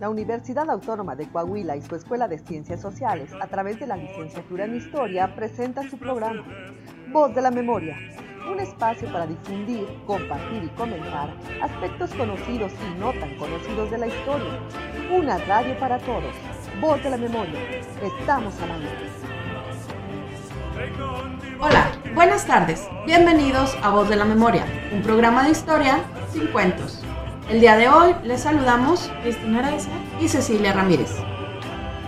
La Universidad Autónoma de Coahuila y su Escuela de Ciencias Sociales, a través de la licenciatura en Historia, presenta su programa Voz de la Memoria, un espacio para difundir, compartir y comentar aspectos conocidos y no tan conocidos de la historia. Una radio para todos. Voz de la Memoria. Estamos aire. Hola, buenas tardes. Bienvenidos a Voz de la Memoria, un programa de historia sin cuentos. El día de hoy les saludamos Cristina Araiza y Cecilia Ramírez.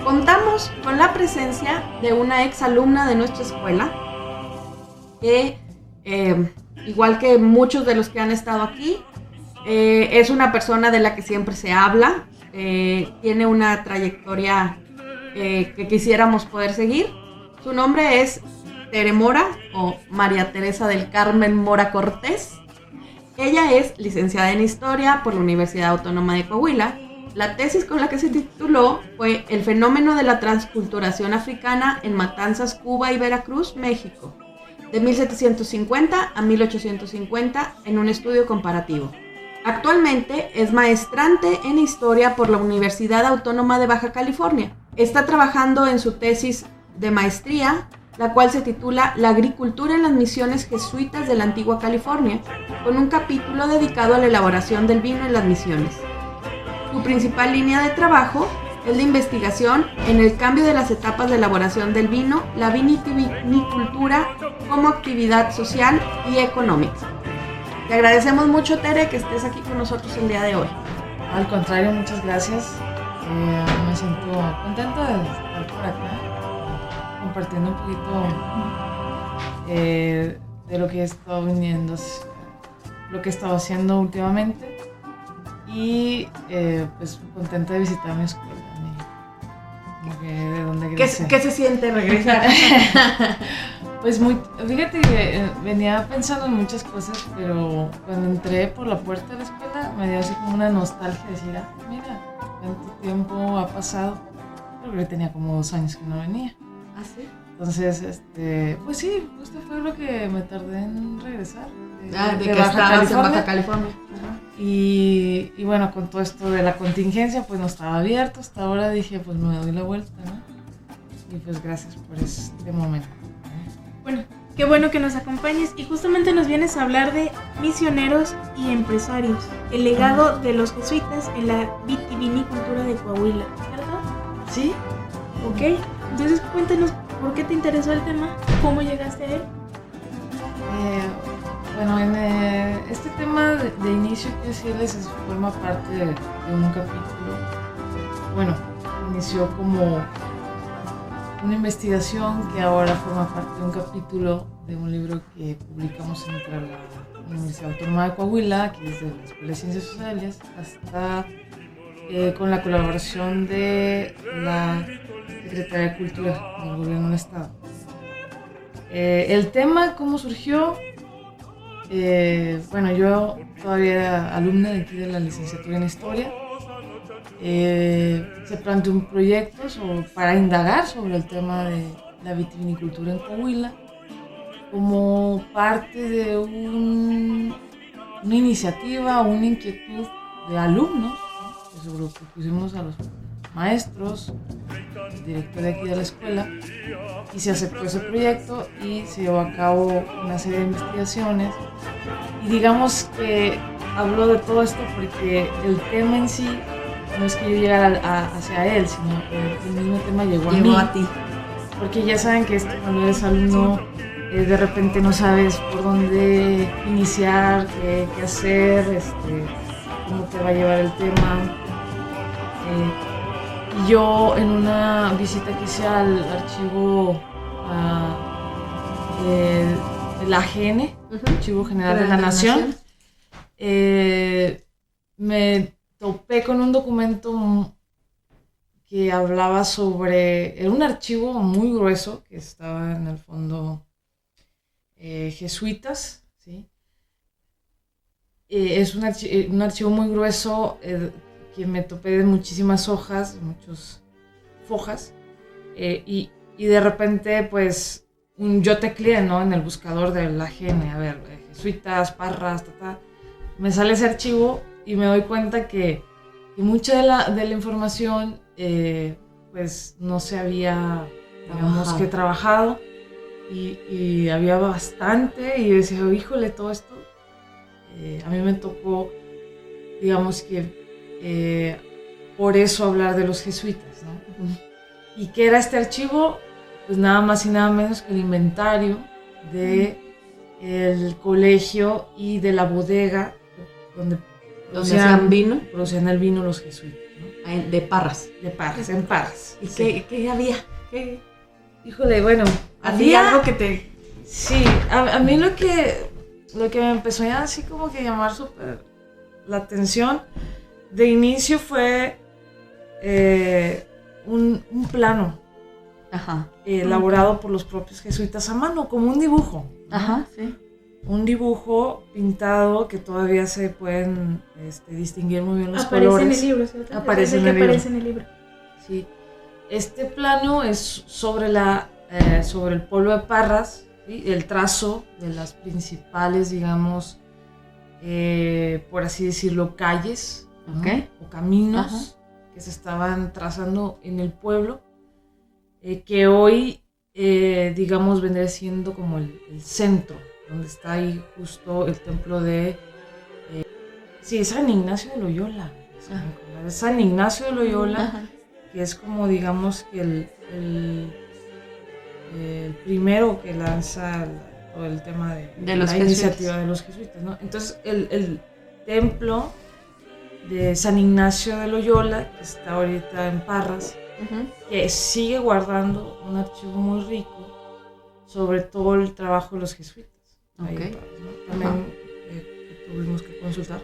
Contamos con la presencia de una ex alumna de nuestra escuela que, eh, igual que muchos de los que han estado aquí, eh, es una persona de la que siempre se habla, eh, tiene una trayectoria que quisiéramos poder seguir. Su nombre es Tere Mora o María Teresa del Carmen Mora Cortés. Ella es licenciada en Historia por la Universidad Autónoma de Coahuila. La tesis con la que se tituló fue El fenómeno de la transculturación africana en Matanzas, Cuba y Veracruz, México, de 1750 a 1850 en un estudio comparativo. Actualmente es maestrante en Historia por la Universidad Autónoma de Baja California. Está trabajando en su tesis de maestría la cual se titula La agricultura en las misiones jesuitas de la antigua California, con un capítulo dedicado a la elaboración del vino en las misiones. Su principal línea de trabajo es la investigación en el cambio de las etapas de elaboración del vino, la vinicultura como actividad social y económica. Te agradecemos mucho, Tere, que estés aquí con nosotros el día de hoy. Al contrario, muchas gracias. Eh, me siento contenta de estar por acá compartiendo un poquito eh, de lo que he estado viniendo, lo que he estado haciendo últimamente y eh, pues contenta de visitar mi escuela. de dónde ¿Qué, ¿Qué, se siente regresar? pues muy, fíjate que eh, venía pensando en muchas cosas, pero cuando entré por la puerta de la escuela me dio así como una nostalgia de decir, ah, mira, cuánto tiempo ha pasado. Creo que tenía como dos años que no venía. ¿Ah, sí? Entonces, este, pues sí, esto fue lo que me tardé en regresar. De, ah, de, que Baja California. en Baja California. Y, y, bueno, con todo esto de la contingencia, pues no estaba abierto. Hasta ahora dije, pues me doy la vuelta, ¿no? Y pues gracias por este momento. Bueno, qué bueno que nos acompañes y justamente nos vienes a hablar de misioneros y empresarios, el legado de los jesuitas en la vitivinicultura de Coahuila, ¿cierto? Sí. Ok, entonces cuéntanos por qué te interesó el tema, cómo llegaste a él. Eh, bueno, en eh, este tema de, inicio, quiero decirles, forma parte de, un capítulo. Bueno, inició como una investigación que ahora forma parte de un capítulo de un libro que publicamos entre la Universidad Autónoma de Coahuila, que es de la Escuela de Ciencias Sociales, hasta eh, con la colaboración de la Secretaría de Cultura del Gobierno del Estado. Eh, el tema, ¿cómo surgió? Eh, bueno, yo todavía era alumna de aquí de la licenciatura en Historia. Se planteó un proyecto para indagar sobre el tema de la vitivinicultura en Coahuila como parte de una iniciativa, una inquietud de alumnos, lo propusimos a los maestros, el director de aquí de la escuela, y se aceptó ese proyecto y se llevó a cabo una serie de investigaciones. Y digamos que hablo de todo esto porque el tema en sí no es que yo llegara hacia él, sino que el mismo tema llegó, a mí. a ti. Porque ya saben que esto, cuando eres alumno, eh, de repente no sabes por dónde iniciar, qué, hacer, este, cómo te va a llevar el tema. Eh, yo en una visita que hice al archivo de, la AGN, Archivo General de, la, Nación, eh, me topé con un documento que hablaba sobre, era un archivo muy grueso que estaba en el fondo eh, jesuitas, ¿sí? Eh, es un, un, archivo muy grueso que me topé de muchísimas hojas, muchas fojas, eh, y, y, de repente, pues, yo tecleé, ¿no? En el buscador de la GN, a ver, jesuitas, parras, ta, ta. Me sale ese archivo y me doy cuenta que y mucha de la, de la información eh, pues no se había, digamos que trabajado y, y había bastante y decía, híjole, todo esto, eh, a mí me tocó, digamos que eh, por eso hablar de los jesuitas, ¿no? ¿Y qué era este archivo? Pues nada más y nada menos que el inventario de el colegio y de la bodega donde hacían vino producían el vino los jesuitas, ¿no? eh, de Parras. De Parras, en Parras. ¿Y Sí. qué, qué había? ¿Qué? Híjole, bueno, ¿Había había algo que te... Sí, a, a mí lo que, lo que me empezó ya así como que llamar súper la atención de inicio fue eh, un, un plano Ajá. eh, elaborado por los propios jesuitas a mano, como un dibujo. Ajá, sí. Un dibujo pintado que todavía se pueden este, distinguir muy bien los Aparece colores. en el libro, ¿cierto? Aparece Es en que el libro. aparece en el libro. Sí. Este plano es sobre, la, eh, sobre el pueblo de Parras, ¿sí? el trazo de las principales, digamos, eh, por así decirlo, calles ¿no? Ok. o caminos Ajá. que se estaban trazando en el pueblo, eh, que hoy, eh, digamos, vendría siendo como el, el centro, donde está ahí justo el templo de... eh, sí, es San Ignacio de Loyola. Ah. Es San Ignacio de Loyola Ajá. que es como digamos que el, el, el primero que lanza el, todo el tema de, De los la jesuitas. iniciativa de los jesuitas. ¿no? Entonces el, el templo de San Ignacio de Loyola, que está ahorita en Parras, Ujú. que sigue guardando un archivo muy rico sobre todo el trabajo de los jesuitas. ahí en Ok. Parras, ¿no? También eh, tuvimos que consultar.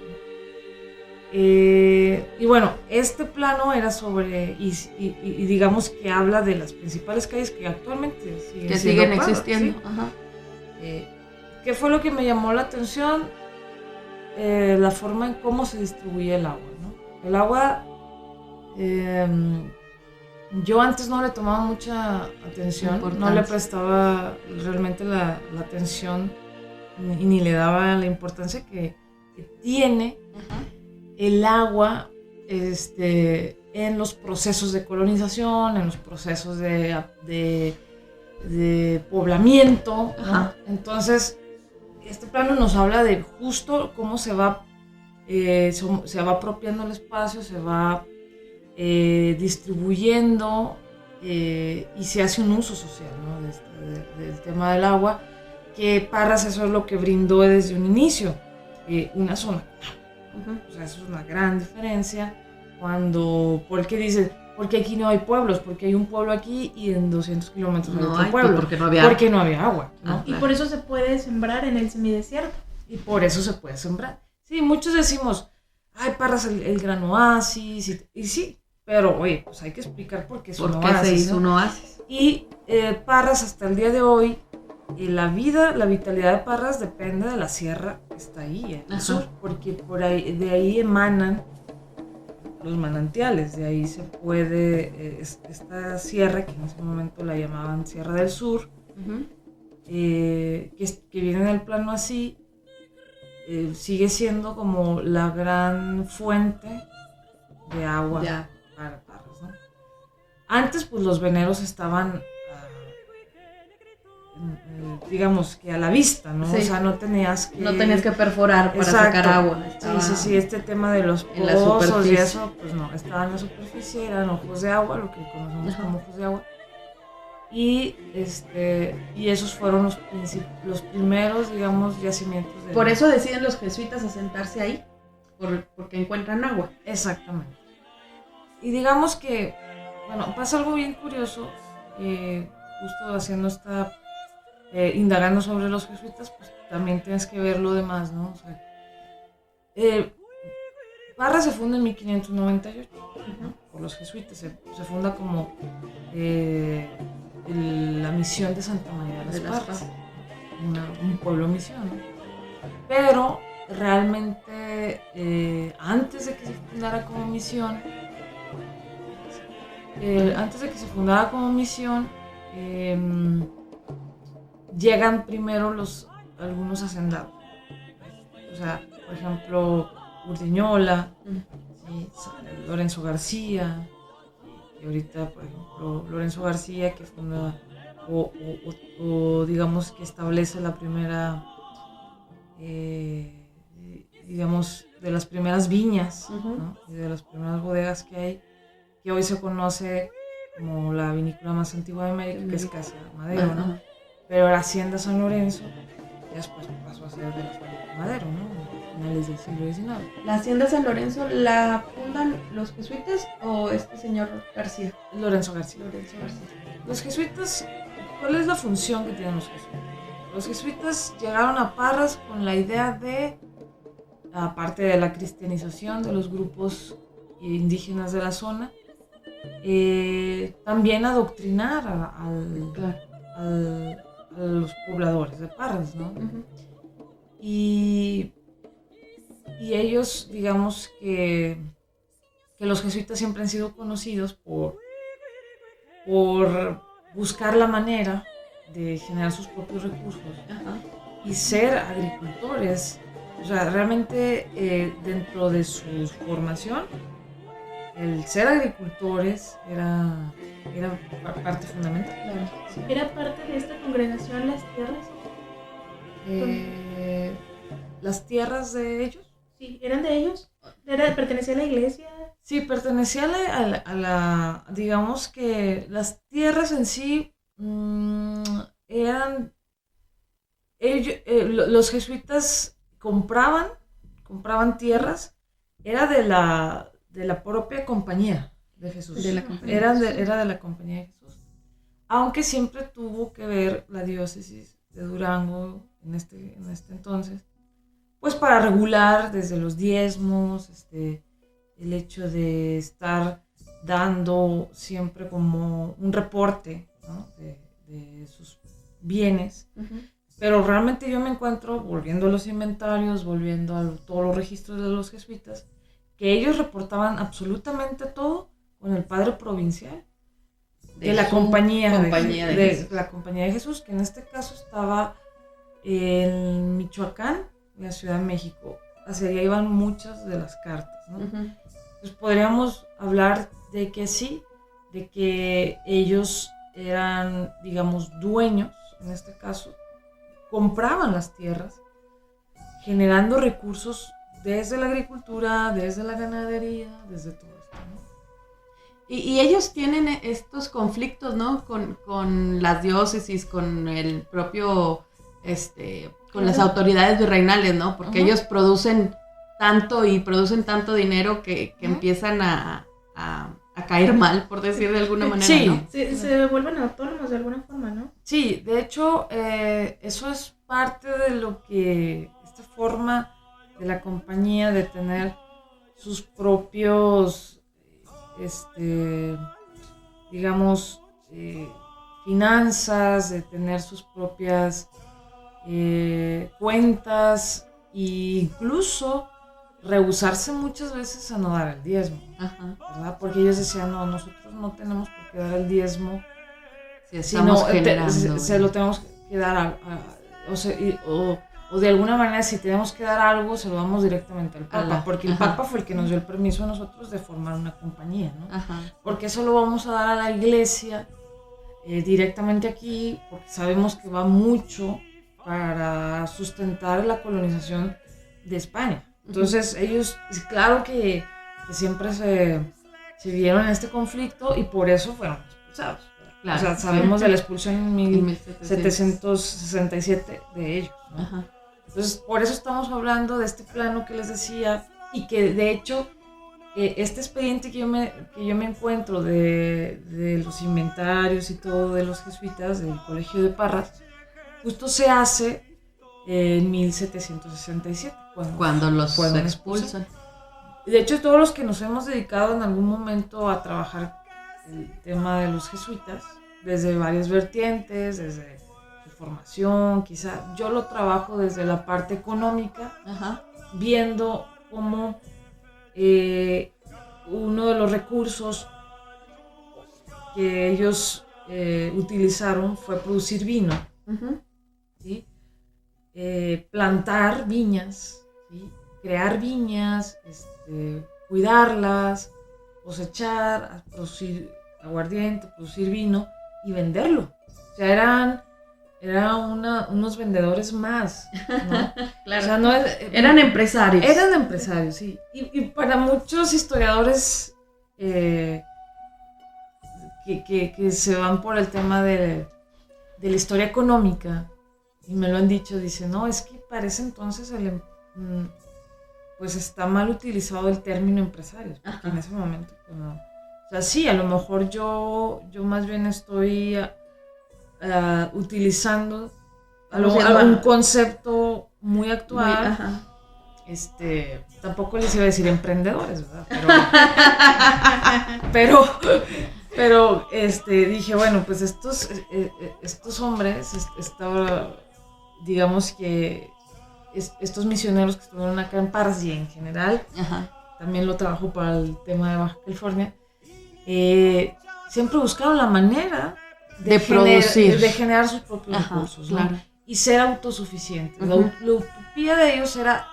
Eh, y bueno, este plano era sobre, y, y- y digamos que habla de las principales calles que actualmente siguen, Que siguen Parras, existiendo. ¿sí? Ajá. Eh, ¿Qué fue lo que me llamó la atención? Eh, la forma en cómo se distribuye el agua. ¿no? El agua, eh, yo antes no le tomaba mucha atención, no le prestaba realmente la, la atención ni, ni le daba la importancia que, que tiene Ajá. el agua este, en los procesos de colonización, en los procesos de, de- de poblamiento. Entonces, este plano nos habla de justo cómo se va, eh, se, va apropiando el espacio, se va eh, distribuyendo eh, y se hace un uso social ¿no? de este- de- del tema del agua, que Parras eso es lo que brindó desde un inicio, una zona Ujú. o sea, eso es una gran diferencia cuando, porque dices, porque aquí no hay pueblos, porque hay un pueblo aquí y en 200 kilómetros hay otro hay, pues, pueblo. porque no había... porque no había agua, ¿no? Ah. Y por eso se puede sembrar en el semidesierto. Y por eso se puede sembrar. Sí, muchos decimos, ay, Parras el, el gran oasis, y, y sí, pero oye, pues hay que explicar por qué es un ¿Por qué se oasis, hizo ¿no? un oasis? Y eh, Parras hasta el día de hoy, eh, la vida, la vitalidad de Parras depende de la sierra que está ahí, en el sur, porque por ahí, de ahí emanan los manantiales, de ahí se puede, eh, es- esta sierra, que en ese momento la llamaban Sierra del Sur, eh, que, que viene en el plano así, eh, sigue siendo como la gran fuente de agua Ya. para Parras, ¿no? Antes, pues los veneros estaban, digamos que a la vista, ¿no? Sí. O sea, no tenías que... No tenías que perforar para Exacto. sacar agua. Sí, estaba- sí, sí, este tema de los pozos y eso, pues no, estaba en la superficie, eran ojos de agua, lo que conocemos Ajá. como ojos de agua. Y, este, y esos fueron los, los primeros, digamos, yacimientos de... Por eso deciden los jesuitas asentarse ahí, por- porque encuentran agua. Exactamente. Y digamos que, bueno, pasa algo bien curioso, eh, justo haciendo esta, eh, indagando sobre los jesuitas, pues también tienes que ver lo demás, ¿no? O sea, eh, Parra se funda en 1598 ¿no? por los jesuitas, se, se funda como eh, el- la misión de Santa María de las, De las Parras, Parras. una- un pueblo misión, ¿no? Pero realmente eh, antes de que se fundara como misión, eh, antes de que se fundara como misión, em, llegan primero los algunos hacendados. O sea, por ejemplo, Urdiñola. ¿sí? Lorenzo García, y ahorita, por ejemplo, Lorenzo García, que funda o, digamos que establece la primera, eh, digamos, de las primeras viñas, y de las primeras bodegas que hay, que hoy se conoce como la vinícola más antigua de América, que es Casa Madero, ¿no? Pero la Hacienda San Lorenzo, después pasó a ser de la Madero, ¿no? finales del siglo XIX. ¿La hacienda San Lorenzo la fundan los jesuitas o este señor García? Lorenzo García. Lorenzo García. Los jesuitas, ¿cuál es la función que tienen los jesuitas? Los jesuitas llegaron a Parras con la idea de, aparte de la cristianización de los grupos indígenas de la zona, eh, también adoctrinar a, los pobladores de Parras, ¿no? Y y ellos, digamos que, que los jesuitas siempre han sido conocidos por, por buscar la manera de generar sus propios recursos y ser agricultores. O sea, realmente eh, dentro de su formación, el ser agricultores era, era parte fundamental. ¿Era parte de esta congregación las tierras? Eh, ¿Las tierras de ellos? Sí, ¿eran de ellos? ¿Era, ¿Pertenecía a la iglesia? Sí, pertenecía a la, digamos que las tierras en sí mm, eran, ellos, eh, los jesuitas compraban, compraban tierras, era de la, de la propia compañía de Jesús. De la compañía era, de, era de la compañía de Jesús. Aunque siempre tuvo que ver la diócesis de Durango en este, en este entonces pues para regular desde los diezmos, este, el hecho de estar dando siempre como un reporte de, sus bienes. Pero realmente yo me encuentro, volviendo a los inventarios, volviendo a todos los registros de los jesuitas, que ellos reportaban absolutamente todo con el padre provincial de, la compañía, de, la compañía de Jesús, que en este caso estaba en Michoacán la Ciudad de México. Hacia allá iban muchas de las cartas, ¿no? Entonces podríamos hablar de que sí, de que ellos eran, digamos, dueños, en este caso, compraban las tierras, generando recursos desde la agricultura, desde la ganadería, desde todo esto. Y, y, ellos tienen estos conflictos, ¿no? Con, con, las diócesis, con el propio este, con las autoridades virreinales, ¿no? Porque ellos producen tanto y producen tanto dinero que, empiezan a, caer mal, por decir de alguna manera. Sí, ¿no? se, vuelven autónomos de alguna forma, ¿no? Sí, de hecho, eh, eso es parte de lo que, esta forma de la compañía de tener sus propios, este, digamos, eh, finanzas, de tener sus propias eh, cuentas e incluso rehusarse muchas veces a no dar el diezmo, ¿verdad? Porque ellos decían, no, nosotros no tenemos por qué dar el diezmo, si sino se, lo tenemos que dar a, o, de alguna manera si tenemos que dar algo, se lo damos directamente al Papa, porque el Papa fue el que nos dio el permiso a nosotros de formar una compañía, ¿no? Porque eso lo vamos a dar a la iglesia eh, directamente aquí, porque sabemos que va mucho para sustentar la colonización de España. Entonces ellos, claro que, siempre se, se, vieron en este conflicto y por eso fueron expulsados. O sea, sabemos de la expulsión en 1767 de ellos. Entonces, por eso estamos hablando de este plano que les decía y que de hecho eh, este expediente que yo me, que yo me encuentro de, de los inventarios y todo de los jesuitas del Colegio de Parras, justo se hace en 1767, cuando, los expulsan. De hecho, todos los que nos hemos dedicado en algún momento a trabajar el tema de los jesuitas, desde varias vertientes, desde formación, quizá yo lo trabajo desde la parte económica, viendo cómo eh, uno de los recursos que ellos eh, utilizaron fue producir vino. Eh, plantar viñas, crear viñas, este, cuidarlas, cosechar, producir aguardiente, producir vino y venderlo. O sea, eran, eran una- unos vendedores más, ¿no? Claro. O sea, no es- Eran empresarios. eran empresarios, sí. Y, y para muchos historiadores eh, que, que- que se van por el tema de, de la historia económica, y me lo han dicho, dicen, no, es que para ese entonces el em- mm, pues está mal utilizado el término empresario, porque Ajá. en ese momento, pues no. O sea, sí, a lo mejor yo, yo más bien estoy ah, utilizando algo- llama? algún concepto muy actual este, tampoco les iba a decir emprendedores, ¿verdad? Pero, pero, pero, este, dije, bueno, pues estos, eh, eh, estos hombres, est- esta- digamos que es- estos misioneros que estuvieron acá en Parras y en general, Ajá. también lo trabajo para el tema de Baja California, eh, siempre buscaron la manera De gener- producir. de generar sus propios Ajá, recursos, ¿no? claro. y ser autosuficientes. Ut- La, utopía de ellos era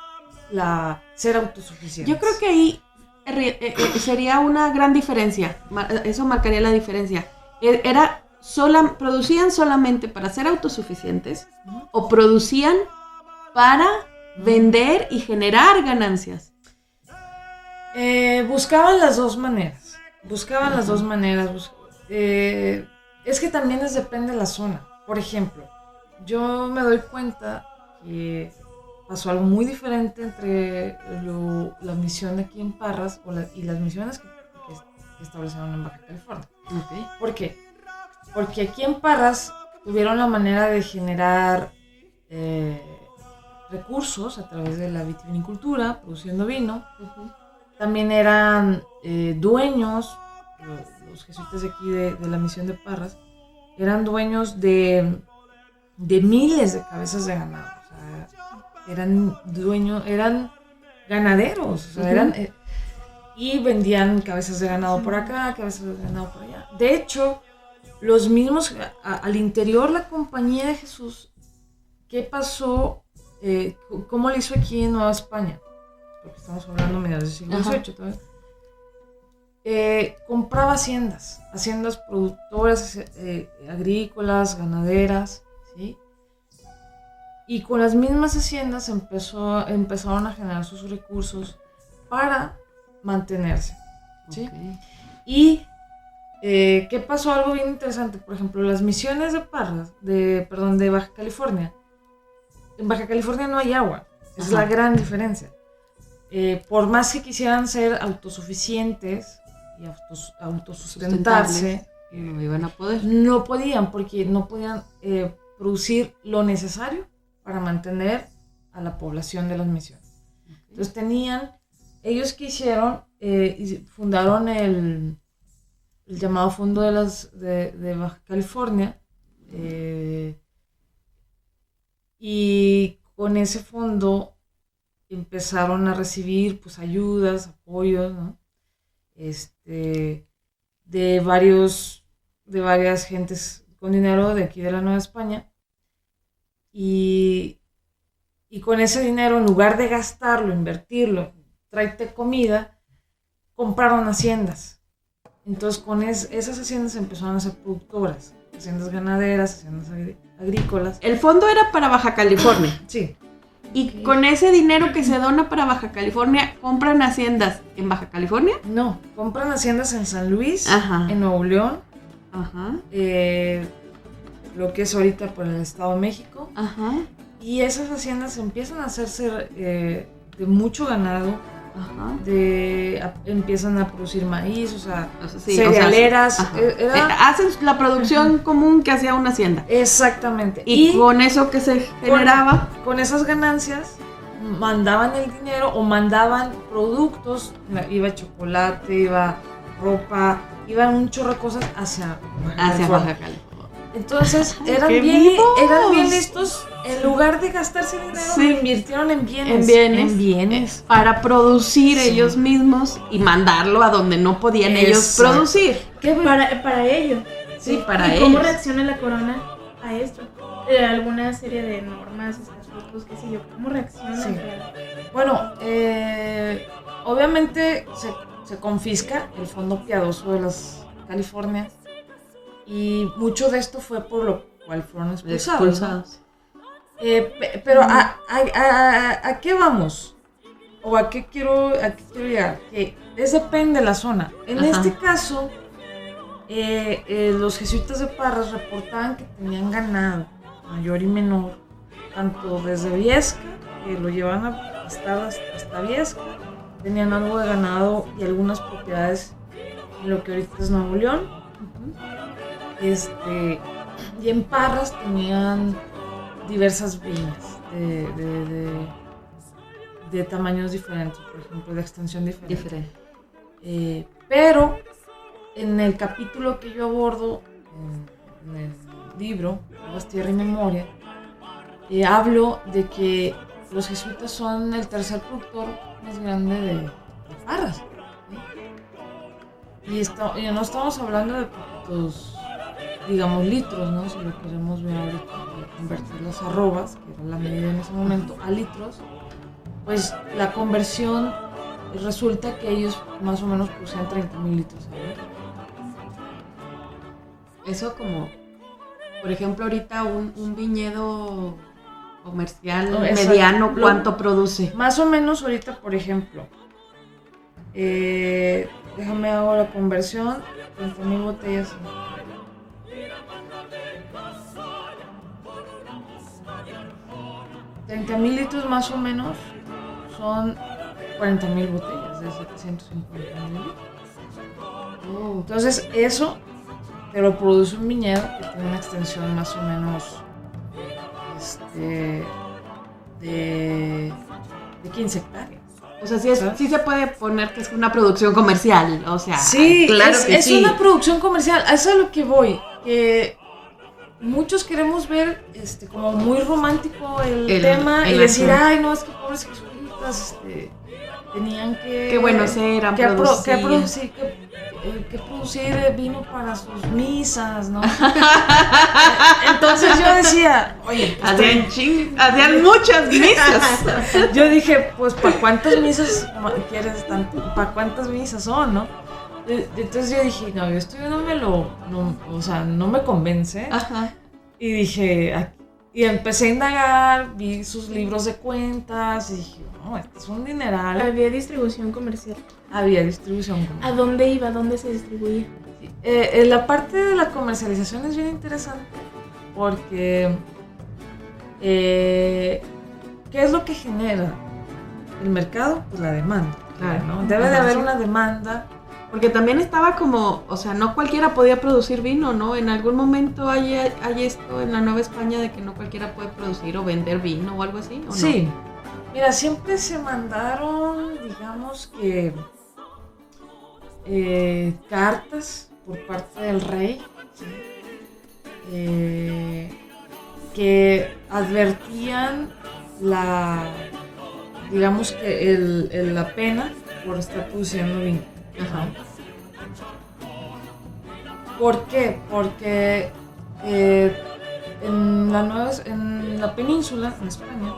la ser autosuficientes. Yo creo que ahí eh, eh, sería una gran diferencia. Eso marcaría la diferencia. E- Era sola, producían solamente para ser autosuficientes o producían para vender y generar ganancias. Eh, buscaban las dos maneras. Buscaban las dos maneras. eh, es que también les depende de la zona. Por ejemplo, yo me doy cuenta que pasó algo muy diferente entre lo- la misión de aquí en Parras o la- y las misiones que, que establecieron en Baja California. ¿Por qué? Porque aquí en Parras tuvieron la manera de generar eh, recursos a través de la vitivinicultura, produciendo vino. También eran eh, dueños, lo- los jesuitas de aquí de, de la misión de Parras, eran dueños de, de miles de cabezas de ganado. O sea, eran dueños, eran ganaderos. o sea, eran, eh, y vendían cabezas de ganado por acá, cabezas de ganado por allá. De hecho, los mismos, a- al interior la compañía de Jesús, ¿qué pasó? Eh, ¿Cómo lo hizo aquí en Nueva España? Porque estamos hablando a mediados del siglo. XVIII todavía. Eh, compraba haciendas, haciendas productoras eh, agrícolas, ganaderas, ¿sí? Y con las mismas haciendas empezó, empezaron a generar sus recursos para mantenerse. ¿sí? Y eh, ¿qué pasó? Algo bien interesante. Por ejemplo, las misiones de Parras, de, perdón, de Baja California. En Baja California no hay agua. Es Ajá. la gran diferencia. Eh, por más que quisieran ser autosuficientes y autos- autosustentarse, No iban a poder. no podían porque no podían eh, producir lo necesario para mantener a la población de las misiones. Entonces tenían, ellos que hicieron, eh, y fundaron el, el llamado Fondo de, las, de, de Baja California, eh, y con ese fondo empezaron a recibir pues ayudas, apoyos, ¿no? Este, de varios, de varias gentes con dinero de aquí de la Nueva España. Y, y con ese dinero, en lugar de gastarlo, invertirlo, tráete comida, compraron haciendas. Entonces con es- esas haciendas empezaron a ser productoras, haciendas ganaderas, haciendas agrícolas. El fondo era para Baja California. Sí, Y con ese dinero que se dona para Baja California, compran haciendas en Baja California. no, compran haciendas en San Luis, Ajá. en Nuevo León, Ajá. eh, lo que es ahorita por el Estado de México. Ajá. Y esas haciendas empiezan a hacerse eh, de mucho ganado, Ajá. de, a- empiezan a producir maíz, o sea, sí, o sea, cerealeras. eh, era- Eh, hacen la producción común que hacía una hacienda. exactamente. Y, Y, con eso que se generaba, con esas ganancias mandaban el dinero o mandaban productos, iba chocolate, iba ropa, iban un chorro de cosas hacia Baja hacia. Entonces eran ¡Qué bien, vivos! eran bien listos. En lugar de gastarse dinero, Sí. lo invirtieron en bienes. En bienes. En bienes. Para producir Sí. ellos mismos y mandarlo a donde no podían ellos producir. ¿Qué Para, para ello. Sí, para ¿Y cómo ellos. reacciona la corona a esto? Eh, ¿Alguna serie de normas, estatutos qué sé yo, cómo pero- Bueno, eh, obviamente se, se confisca el fondo piadoso de las Californias y mucho de esto fue por lo cual fueron expulsados. ¿no? Expulsados. Eh, pe- pero a, a- a- a qué vamos? ¿O a qué quiero, a qué quiero llegar? Que es depende de la zona. En Ajá. este caso, eh, eh, los jesuitas de Parras reportaban que tenían ganado, mayor y menor, tanto desde Viesca, que lo llevan a hasta, hasta Viesca, tenían algo de ganado y algunas propiedades en lo que ahorita es Nuevo León. Este, y en Parras tenían diversas viñas de, de- de- de tamaños diferentes, por ejemplo, de extensión diferente. Diferente. Eh, pero en el capítulo que yo abordo en, en el libro, Aguas, Tierra y Memoria, eh, hablo de que los jesuitas son el tercer productor más grande de, de parras. ¿sí? Y, esto- y no estamos hablando de poquitos, digamos, litros, ¿no? Si lo queremos ver ahorita, convertir las arrobas, que era la medida en ese momento, a litros, pues la conversión resulta que ellos más o menos producían 30 mil litros al año. Eso como, por ejemplo, ahorita un, un viñedo comercial No, mediano, Lo- ¿cuánto produce? Más o menos ahorita, por ejemplo, eh, déjame hago la conversión, 30 mil botellas. Treinta mil litros más o menos son 40 mil botellas de 750 mil litros. Oh, Entonces eso te lo produce un viñedo que tiene una extensión más o menos este, de, de 15 hectáreas. O sea, sí, es- se puede poner que es una producción comercial, o sea, Sí, claro es, que es sí. una producción comercial, a eso es a lo que voy. Que muchos queremos ver este, como muy romántico el, El- tema el y decir, ay, no, es que pobres jesuitas este, tenían que. Qué buenos eran, que, pro- que producir, que, eh, que producir vino para sus misas, ¿no? Entonces yo decía, oye, pues, Hacían, ching- hacían muchas misas. yo dije, pues, ¿para cuántas misas quieres tanto? ¿Para cuántas misas son, no? Entonces yo dije, no, esto yo no me lo, no, o sea, no me convence. Ajá. Y dije, y empecé a indagar, vi sus libros de cuentas y dije, no, este es un dineral. Había distribución comercial. Había distribución. como- ¿A dónde iba? ¿A dónde se distribuía? Eh, eh, la parte de la comercialización es bien interesante porque eh, ¿qué es lo que genera el mercado? Pues la demanda. Claro. ¿no? Debe de haber sí. una demanda. Porque también estaba como, o sea, no cualquiera podía producir vino, ¿no? En algún momento hay, hay esto en la Nueva España de que no cualquiera puede producir o vender vino o algo así, ¿o no? Sí. Mira, siempre se mandaron, digamos que, eh, cartas por parte del rey eh, que advertían la, digamos que el- la pena por estar produciendo vino. Ajá. ¿Por qué? Porque eh, en, la nueva, en la península, en España,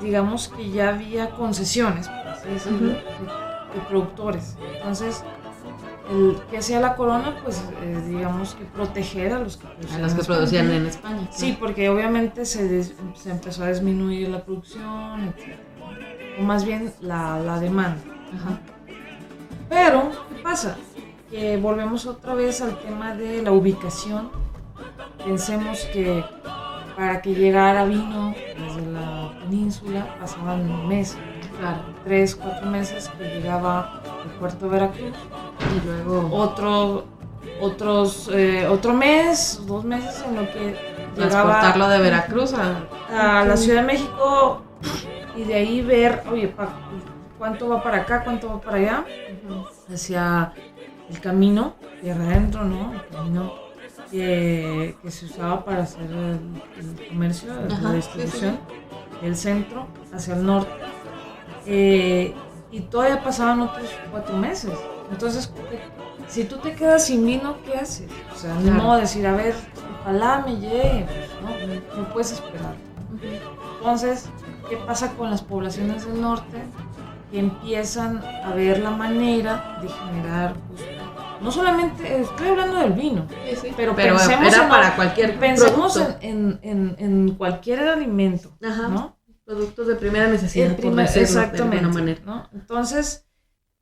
digamos que ya había concesiones, por así decirlo, Ujú. de, de productores. Entonces, el que hacía la corona, pues eh, digamos que proteger a los que A producían. los en que España. producían en España. Sí, porque obviamente se, des- se empezó a disminuir la producción, etc. O más bien la, la demanda. Ajá. Pero, ¿qué pasa? Que volvemos otra vez al tema de la ubicación. Pensemos que para que llegara vino desde la península pasaban meses, Claro. tres, cuatro meses que llegaba al puerto de Veracruz. Y luego Otro, otros, eh, otro mes, dos meses en lo que llegaba transportarlo de Veracruz a... a la Ciudad de México y de ahí ver, oye, pa- cuánto va para acá, cuánto va para allá, hacia el camino, tierra adentro, ¿no? El camino que, que se usaba para hacer el, el comercio, Ajá, la sí, distribución, del centro hacia el norte. Eh, y todavía pasaban otros cuatro meses. Entonces, si tú te quedas sin vino, ¿qué haces? O sea, no Claro. decir, a ver, ojalá me llegue, pues, no, no puedes esperar. Entonces, ¿qué pasa con las poblaciones del norte? Que empiezan a ver la manera de generar, pues, no solamente, estoy hablando del vino, pero, Pero pensemos era en- para cualquier Pensemos producto. en, en- en- en cualquier alimento, Ajá. ¿no? Productos de primera necesidad, por primer- decirlo exactamente, de alguna manera. ¿no? Entonces,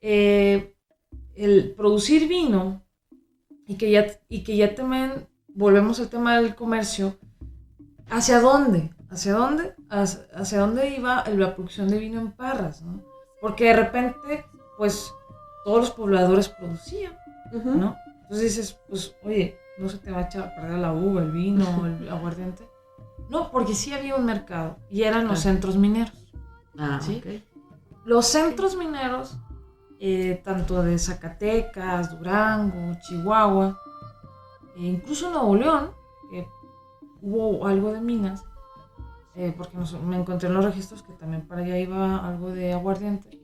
eh, el producir vino y que ya y que ya también volvemos al tema del comercio, ¿hacia dónde? ¿Hacia dónde? Hacia, hacia dónde iba la producción de vino en Parras, ¿no? Porque de repente, pues, todos los pobladores producían. ¿no? Entonces dices, pues, oye, no se te va a echar a perder la uva, el vino, el aguardiente. No, porque sí había un mercado y eran los centros mineros. Ah, Sí. Los centros mineros, eh, tanto de Zacatecas, Durango, Chihuahua, e incluso Nuevo León, que hubo algo de minas, eh, porque nos- me encontré en los registros que también para allá iba algo de aguardiente.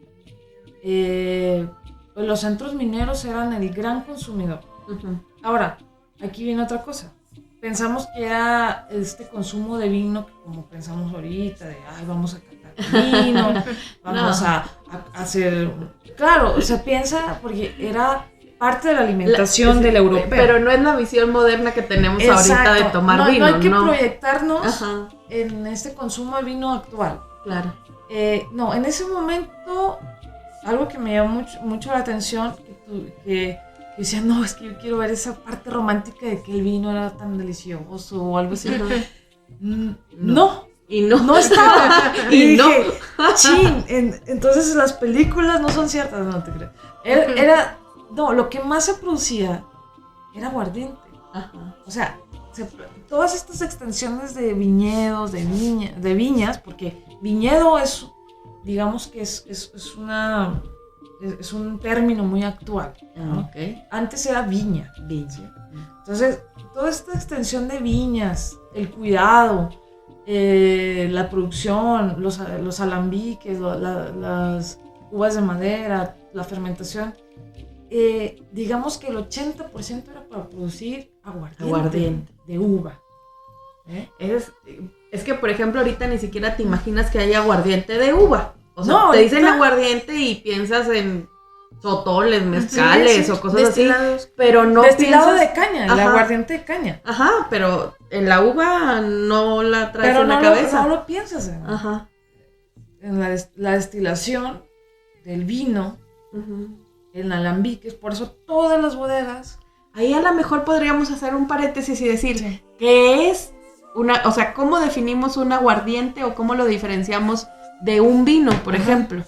eh, pues los centros mineros eran el gran consumidor. Ujú. Ahora, aquí viene otra cosa. Pensamos que era este consumo de vino, que como pensamos ahorita, de, ay, vamos a catar vino, vamos No. a, a hacer... Claro, se piensa porque era parte de la alimentación La- del europeo. Pero no es la visión moderna que tenemos ahorita de Exacto. tomar no, vino, No hay que ¿no? proyectarnos Ajá, en este consumo de vino actual. claro. Eh, no, en ese momento, algo que me llamó mucho, mucho la atención, que, tu- que, que decía, no, es que yo quiero ver esa parte romántica de que el vino era tan delicioso o algo así. Mm, No. No, Y no. no estaba. Y no. dije, chin, en- entonces las películas no son ciertas, no te creo. Era, era- no, lo que más se producía era aguardiente. Ajá. O sea, se- todas estas extensiones de viñedos, de, viña, de viñas, porque viñedo es, digamos que es, es, es una, es, un término muy actual. ¿no? Ok. Antes era viña. Viña. Entonces, toda esta extensión de viñas, el cuidado, eh, la producción, los, los alambiques, la- las uvas de madera, la fermentación, eh, digamos que el 80% era para producir aguardiente, Aguardiente. de uva. ¿eh? Es, es que, por ejemplo, ahorita ni siquiera te imaginas que hay aguardiente de uva. O sea, No, te dicen aguardiente y piensas en sotoles, mezcales Sí, sí, o cosas así. Pero no Destilado piensas- de caña, el Ajá. aguardiente de caña. Ajá, pero en la uva no la traes Pero en no la lo, cabeza. no lo piensas en, Ajá. en la, des- la destilación del vino, Ujú. En alambiques, por eso todas las bodegas Ahí a lo mejor podríamos hacer un paréntesis y decir, Sí. ¿qué es una, o sea, cómo definimos un aguardiente o cómo lo diferenciamos de un vino, por Ajá. ejemplo?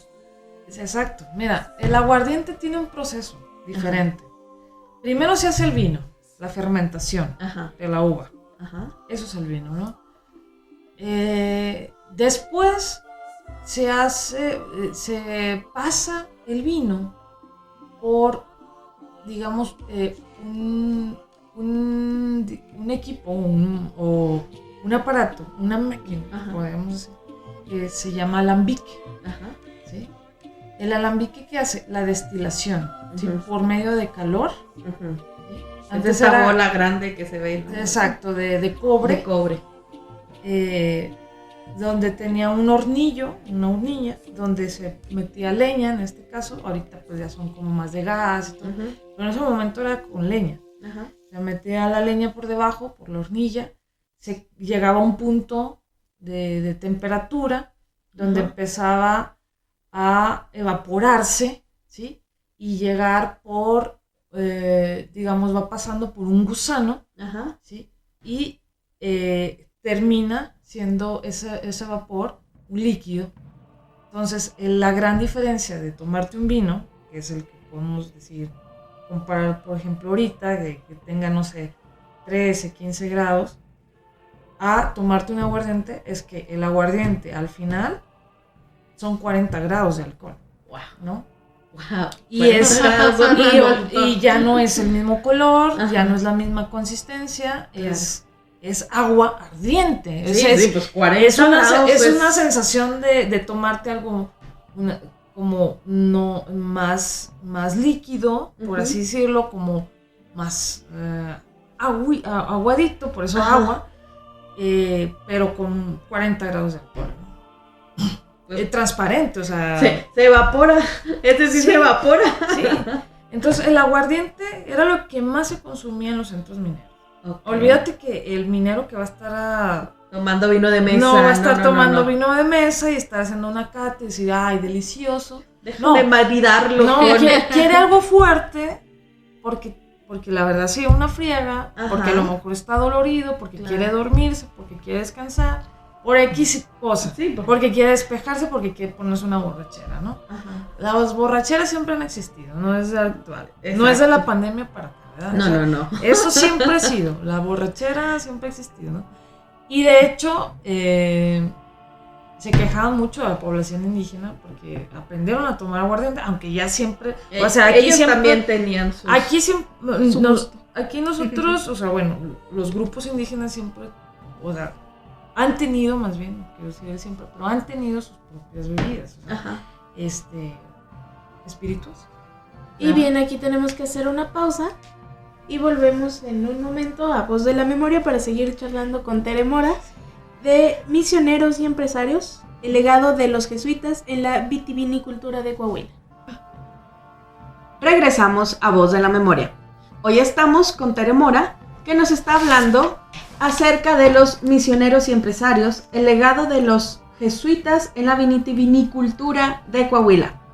Es Exacto. Mira, el aguardiente tiene un proceso diferente. Primero se hace el vino, la fermentación Ajá, de la uva. ajá. Eso es el vino, ¿no? Eh, después se hace, eh, se pasa el vino por, digamos, eh, un, un, equipo un- o un aparato, una máquina, Ajá. podemos decir, que se llama alambique. Ajá. ¿sí? El alambique que hace la destilación por medio de calor. ¿sí? Antes esa bola grande que se ve. ¿no? exacto, de, de cobre, De cobre. eh, donde tenía un hornillo, una hornilla, donde se metía leña en este caso. Ahorita pues ya son como más de gas y todo. Ujú. Pero en ese momento era con leña. Ajá. Se metía la leña por debajo, por la hornilla, se llegaba a un punto de, de temperatura donde empezaba a evaporarse, ¿sí? Y llegar por, eh, digamos, va pasando por un gusano. ¿sí? Y eh, termina siendo ese, ese vapor un líquido. Entonces, la gran diferencia de tomarte un vino, que es el que podemos decir, comparar, por ejemplo, ahorita, de que tenga, no sé, 13, 15 grados, a tomarte un aguardiente, es que el aguardiente al final son 40 grados de alcohol, Wow. ¿no? Wow. Y, Bueno, es, y, y ya no es el mismo color, Ajá. ya no es la misma consistencia, Claro. es, es agua ardiente. Sí, es, sí, pues 40 es una, grados, es pues, una sensación de, de tomarte algo una- como no más, más líquido, por así decirlo, como más eh, agui- aguadito, por eso Ajá. agua. eh, pero con 40 grados de alcohol. Pues- Eh, transparente, o sea. Se, se evapora, es decir, Sí. se evapora. sí. Entonces, el aguardiente era lo que más se consumía en los centros mineros. Ok. Olvídate que el minero que va a estar a- Tomando vino de mesa. no va a estar no, tomando no. vino de mesa y estar haciendo una cata y decir, ay, delicioso. Deja No. de maridarlo. No, quiere, quiere algo fuerte porque, porque la verdad sí, una friega, Ajá. porque a lo mejor está dolorido, porque Claro. quiere dormirse, porque quiere descansar, por X cosa. Sí, por- Porque quiere despejarse, porque quiere ponerse una borrachera, ¿no? Ajá. Las borracheras siempre han existido, no es de actual. No es de la pandemia para acá, ¿verdad? O No, sea, no, no. Eso siempre ha sido, la borrachera siempre ha existido, ¿no? Y de hecho, eh, se quejaban mucho de la población indígena porque aprendieron a tomar aguardiente, aunque ya siempre, o sea, aquí Eh, Ellos siempre, también tenían sus... aquí siempre, Su nos- gusto. aquí nosotros, o sea, bueno, los grupos indígenas siempre, o sea, han tenido, más bien, quiero decir siempre, pero han tenido sus propias bebidas, o sea, Ajá. este, espíritus. Y bien, aquí tenemos que hacer una pausa y volvemos en un momento a Voz de la Memoria para seguir charlando con Tere Mora de misioneros y empresarios, el legado de los jesuitas en la vitivinicultura de Coahuila. Regresamos a Voz de la Memoria. Hoy estamos con Tere Mora, que nos está hablando acerca de los misioneros y empresarios, el legado de los jesuitas en la vitivinicultura de Coahuila.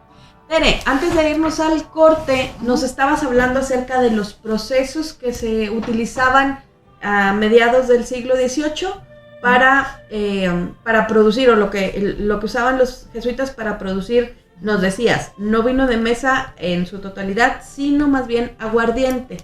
Tere, antes de irnos al corte, nos estabas hablando acerca de los procesos que se utilizaban a mediados del siglo XVIII para, eh, para producir, o lo que, lo que usaban los jesuitas para producir nos decías, no vino de mesa en su totalidad, sino más bien aguardiente.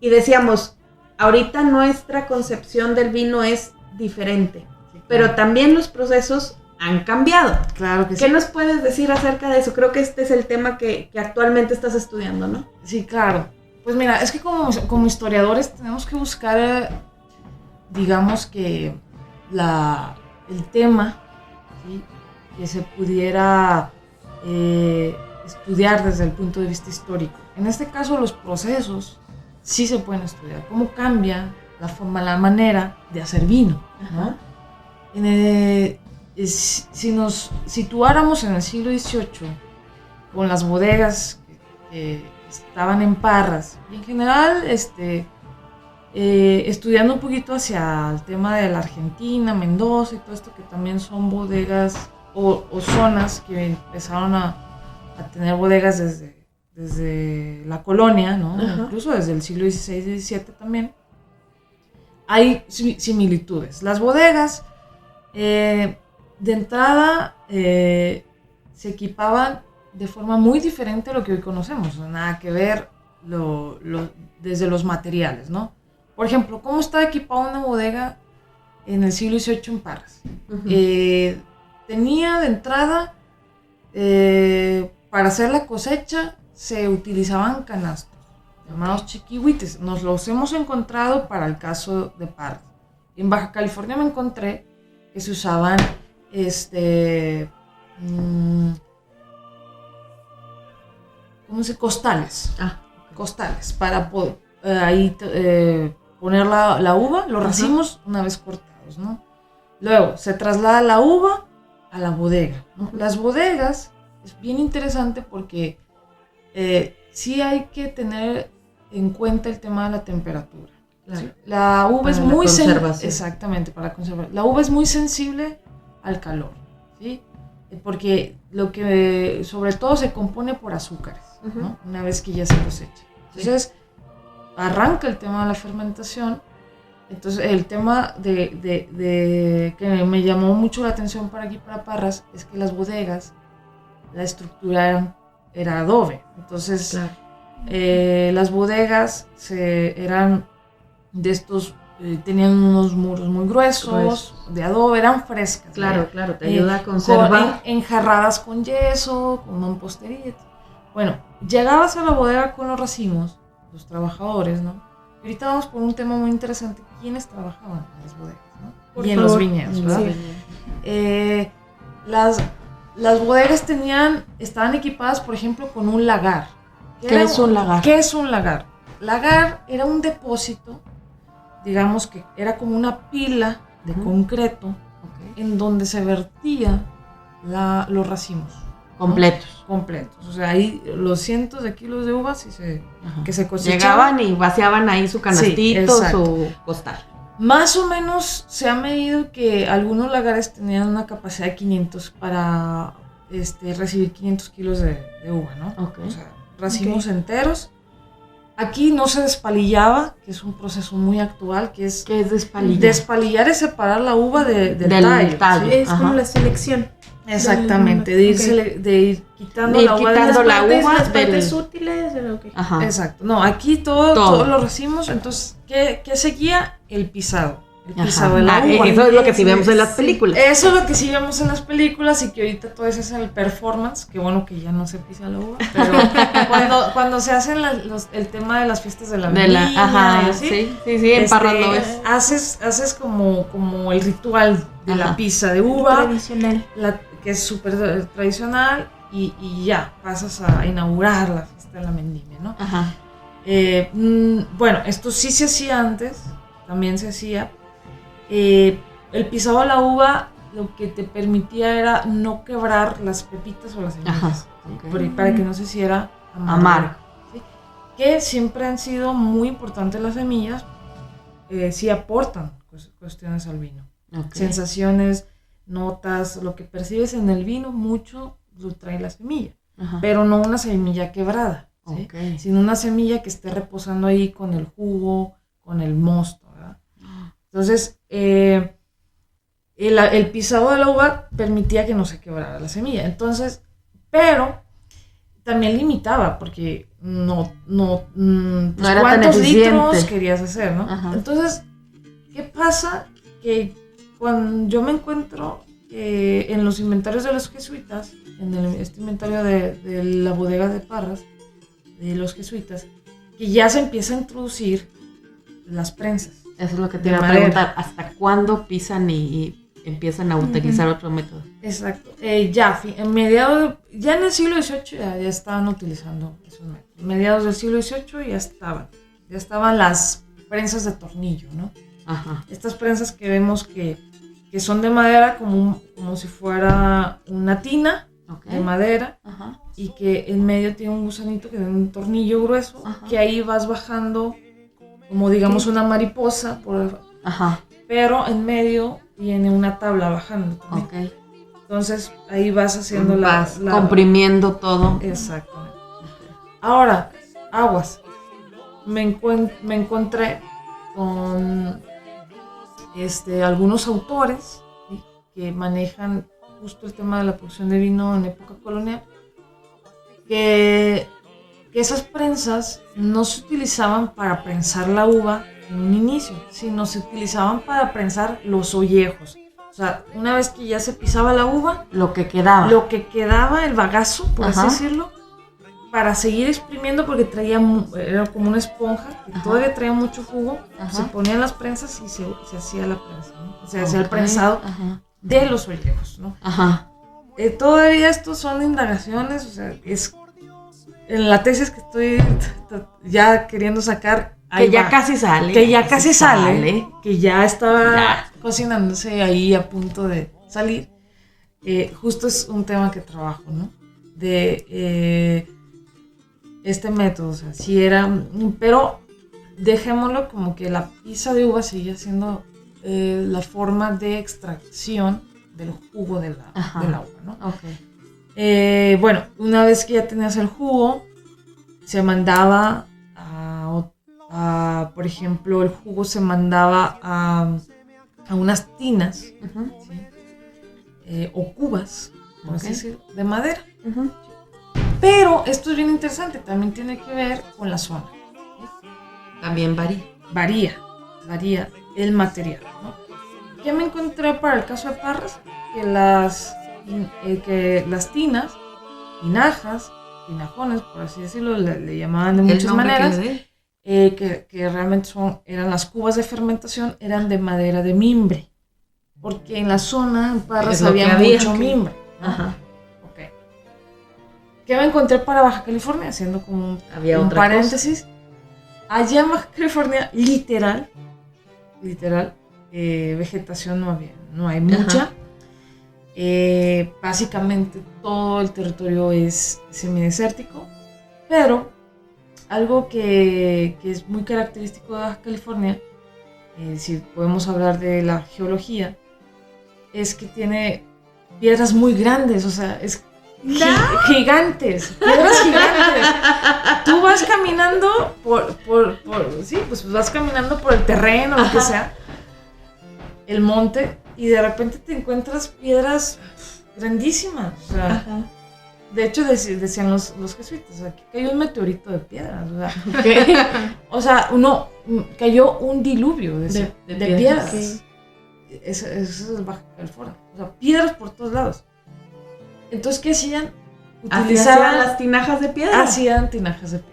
Y decíamos, ahorita nuestra concepción del vino es diferente, pero también los procesos han cambiado. Claro que ¿Qué sí. nos puedes decir acerca de eso? Creo que este es el tema que, que actualmente estás estudiando, ¿no? Sí, claro. Pues mira, es que como, como historiadores tenemos que buscar, eh, digamos que la, el tema ¿sí? que se pudiera eh, estudiar desde el punto de vista histórico. En este caso, los procesos sí se pueden estudiar. Cómo cambia la forma, la manera de hacer vino. ¿no? En el- es- si nos situáramos en el siglo XVIII, con las bodegas que, que estaban en Parras, y en general, este, eh, estudiando un poquito hacia el tema de la Argentina, Mendoza y todo esto, que también son bodegas o, o zonas que empezaron a, a tener bodegas desde, desde la colonia, ¿no? Ajá. incluso desde el siglo XVI y XVII también, hay si- similitudes. Las bodegas, eh, de entrada, eh, se equipaban de forma muy diferente a lo que hoy conocemos, nada que ver lo- lo- desde los materiales, ¿no? Por ejemplo, ¿cómo estaba equipada una bodega en el siglo XVIII en Parras? Eh, tenía de entrada, eh, para hacer la cosecha, se utilizaban canastos, llamados chiquihuites. Nos los hemos encontrado para el caso de Parras. En Baja California me encontré que se usaban, este, mm, ¿cómo se? Costales Ah, costales para eh, ahí eh, poner la, la uva, los Ajá. racimos una vez cortados, ¿no? Luego se traslada la uva a la bodega. Las bodegas es bien interesante porque eh, sí hay que tener en cuenta el tema de la temperatura. claro. ¿sí? La uva Para es muy sen- conservación. exactamente para conservar. La uva es muy sensible al calor, ¿sí? Eh, Porque lo que sobre todo se compone por azúcares. ¿no? Una vez que ya se cosecha. Entonces arranca el tema de la fermentación. Entonces el tema de, de- de- que me llamó mucho la atención para aquí para Parras es que las bodegas la estructura era adobe. Entonces Claro. eh, las bodegas se, eran de estos, eh, tenían unos muros muy gruesos, de adobe, eran frescas. Claro, ¿verdad? claro, te Eh, ayuda a con- conservar. en- enjarradas con yeso, con mampostería. Bueno, llegabas a la bodega con los racimos, los trabajadores, ¿no? Y ahorita vamos por un tema muy interesante, ¿quiénes trabajaban en las bodegas, ¿no? Por y en los favor. viñedos, ¿verdad? Sí. Eh, las, las bodegas tenían, estaban equipadas, por ejemplo, con un lagar. ¿Qué Era- es un lagar? ¿Qué es un lagar? Lagar era un depósito, digamos que era como una pila de concreto Ok. en donde se vertía la- los racimos Completos. completos. O sea, ahí los cientos de kilos de uvas y se, Ajá. que se cosechaban. Llegaban y vaciaban ahí su canastito, exacto. su costal. Más o menos se ha medido que algunos lagares tenían una capacidad de 500 para este, recibir 500 kilos de, de uva, ¿no? Ok. O sea, racimos enteros. Aquí no se despalillaba, que es un proceso muy actual, que es ¿Qué es despalillar? despalillar es separar la uva de- del, Del tallo. tallo. ¿sí? Es como la selección. Exactamente, de, de ir quitando De ir la uva quitando del- la partes, uva las del- partes útiles. Ajá. Exacto. No, aquí todo, Todo. los racimos. Entonces, ¿qué, qué seguía? El pisado. El pisado de la Ah, uva. Eso es lo que sí vemos en las Sí. películas. Eso es lo que sí vemos en las películas y que ahorita todo eso es el performance. Que bueno que ya no se pisa la uva. Pero cuando, cuando se hacen el tema de las fiestas de la De la, ajá, así, sí, sí, sí, en este, Parras lo ves. haces, haces como, como el ritual de Ajá. la pizza de uva. Tradicional. la- que es súper eh, tradicional y, y ya pasas a inaugurar la fiesta de la vendimia, ¿no? Ajá. Eh, mm, bueno, esto sí se hacía antes, también se hacía. Eh, el pisado de la uva lo que te permitía era no quebrar las pepitas o las semillas, Ajá, ¿sí? ok. Por- para que no se hiciera amargo, Amargo. ¿sí? Que siempre han sido muy importantes las semillas, eh, sí aportan cues- cuestiones al vino ok. sensaciones, notas, lo que percibes en el vino, mucho lo trae la semilla, Ajá. pero no una semilla quebrada, ¿sí? Ok. sino una semilla que esté reposando ahí con el jugo, con el mosto. ¿verdad? Entonces, eh, el, el pisado de la uva permitía que no se quebrara la semilla. Entonces, pero también limitaba, porque no, no, mm, pues, No era tan cuántos litros querías hacer, ¿no? Ajá. Entonces, ¿qué pasa? Que cuando yo me encuentro eh, en los inventarios de los jesuitas, en el, este inventario de, de la bodega de Parras, de los jesuitas, que ya se empieza a introducir las prensas. Eso es lo que te iba a preguntar. ¿Hasta cuándo pisan y, y empiezan a utilizar otro método? Exacto. Eh, ya, en mediados, ya en el siglo XVIII ya, ya estaban utilizando esos métodos. Mediados del siglo XVIII ya estaban. Ya estaban las prensas de tornillo, ¿no? Ajá. Estas prensas que vemos que, que son de madera como, como si fuera una tina de madera Ajá. y que en medio tiene un gusanito que tiene un tornillo grueso Ajá. que ahí vas bajando como digamos una mariposa, por, Ajá. pero en medio tiene una tabla bajando también. Ok. Entonces ahí vas haciendo la, Vas la- comprimiendo todo. Exactamente. Ahora, aguas. Me, encuent- me encontré con este, algunos autores ¿sí? que manejan justo el tema de la producción de vino en época colonial, que esas prensas no se utilizaban para prensar la uva en un inicio, sino se utilizaban para prensar los ollejos. O sea, una vez que ya se pisaba la uva, Lo que quedaba. lo que quedaba, el bagazo, por Ajá. así decirlo, para seguir exprimiendo porque traía, era como una esponja que Ajá. todavía traía mucho jugo, Ajá. se ponían las prensas y se, se hacía la prensa, ¿no? se hacía el prensado de los ollejos, ¿no? Ajá. Eh, todavía estos son indagaciones, o sea, es en la tesis que estoy ya queriendo sacar, Que ya va. casi sale. que ya casi sale, que ya estaba cocinándose ahí a punto de salir. Eh, justo es un tema que trabajo, ¿no? De eh, este método, o sea, si era, pero dejémoslo como que la pizza de uva sigue siendo eh, la forma de extracción del jugo de la, del agua, ¿no? Ok. Eh, bueno, una vez que ya tenías el jugo, se mandaba a, por ejemplo, el jugo se mandaba a, a unas tinas. Eh, o cubas, por así Ok. decirlo, de madera. Pero esto es bien interesante, también tiene que ver con la zona. También varía. Varía, varía el material. ¿no? ¿Qué me encontré para el caso de Parras? Que las, eh, que las tinas, tinajas, tinajones, por así decirlo, le, le llamaban de muchas que maneras, dé. eh, que, que realmente son, eran las cubas de fermentación, eran de madera de mimbre. Porque en la zona, en Parras, que había, había, mucho que- mimbre. ¿no? Ajá. ¿Qué me encontré para Baja California? Haciendo como un, Había un paréntesis. Allá en Baja California, literal, literal, eh, vegetación no había, no hay mucha. Ajá. Eh, básicamente todo el territorio es semidesértico, pero algo que, que es muy característico de Baja California, eh, si podemos hablar de la geología, es que tiene piedras muy grandes, o sea, es gi- gigantes, piedras gigantes. Tú vas caminando por, por, por- sí, pues vas caminando por el terreno, lo que sea, el monte, y de repente te encuentras piedras grandísimas. O sea, Ajá. de hecho, decían los, los jesuitas, que cayó un meteorito de piedras. O sea, o sea, no, mm, cayó un diluvio de, De- de de piedras. piedras. Eso, eso es Baja California. O sea, piedras por todos lados. Entonces, ¿qué hacían? Utilizaban hacían las tinajas de piedra. hacían tinajas de piedra.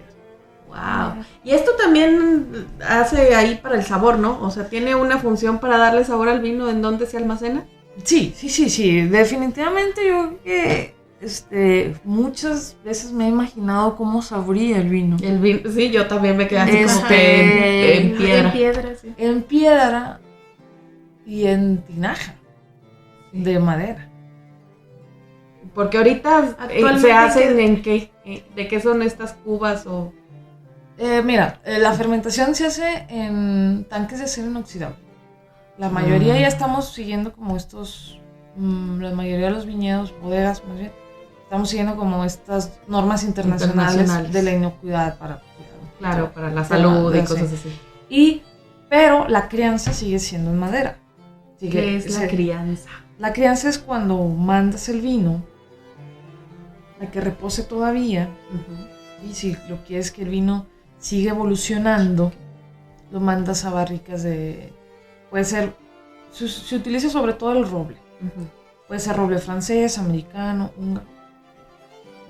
Wow. Y esto también hace ahí para el sabor, ¿no? O sea, tiene una función para darle sabor al vino en donde se almacena. Sí, sí, sí, sí. Definitivamente yo creo que este, muchas veces me he imaginado cómo sabría el vino. El vino, sí, yo también me quedé así como Este, en, en piedra. En piedra, sí. En piedra y en tinaja de madera. Porque ahorita eh, se hacen en qué, Eh, de qué son estas cubas o Eh, mira, eh, la fermentación se hace en tanques de acero inoxidable. La mayoría Mm. ya estamos siguiendo como estos, mm, la mayoría de los viñedos, bodegas más bien, estamos siguiendo como estas normas internacionales, Internacionales. de la inocuidad para claro, para la salud y cosas así. Y, pero la crianza sigue siendo en madera. Sigue- ¿Qué es la se- crianza? La crianza es cuando mandas el vino a que repose todavía y si lo quieres que el vino siga evolucionando, lo mandas a barricas de... Puede ser... Se, se utiliza sobre todo el roble. Puede ser roble francés, americano, húngaro.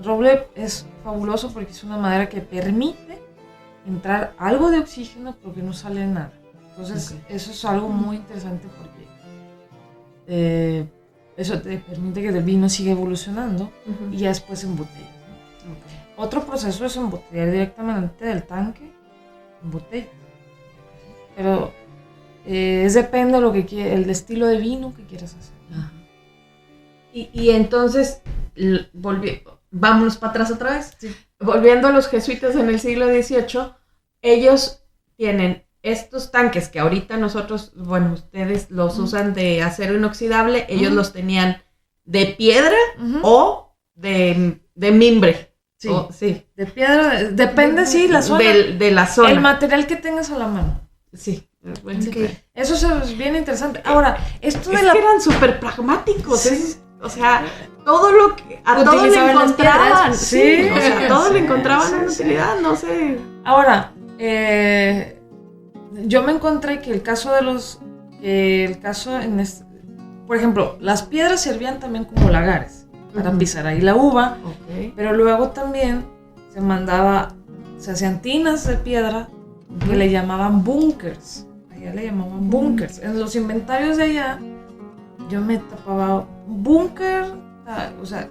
Roble es fabuloso porque es una madera que permite entrar algo de oxígeno porque no sale nada. Entonces, eso es algo muy interesante porque eh, eso te permite que el vino siga evolucionando y ya después embotellas. ¿no? Otro proceso es embotellar directamente del tanque en botella. Pero eh, es depende de lo que quie- el estilo de vino que quieras hacer. Ajá. Y, y entonces, vámonos para atrás otra vez. Sí. Volviendo a los jesuitas en el siglo XVIII, ellos tienen estos tanques que ahorita nosotros, bueno, ustedes los usan de acero inoxidable, ellos los tenían de piedra o de, de mimbre. Sí. O- sí. De piedra, de- depende, sí, la zona. Del- de la zona. el material que tengas a la mano. sí. Bueno. Eso es bien interesante. Ahora, esto de Es la... que eran súper pragmáticos. Sí. es- o sea, todo lo que. A todo le encontraban. Sí, Sí. o sea, a todo le encontraban una utilidad, no sé. Ahora, eh, yo me encontré que el caso de los... que el caso en este- por ejemplo, las piedras servían también como lagares para pisar ahí la uva, pero luego también se mandaba, se hacían tinas de piedra que le llamaban bunkers. Allá le llamaban bunkers. En los inventarios de allá, yo me tapaba un búnker, ah, o sea,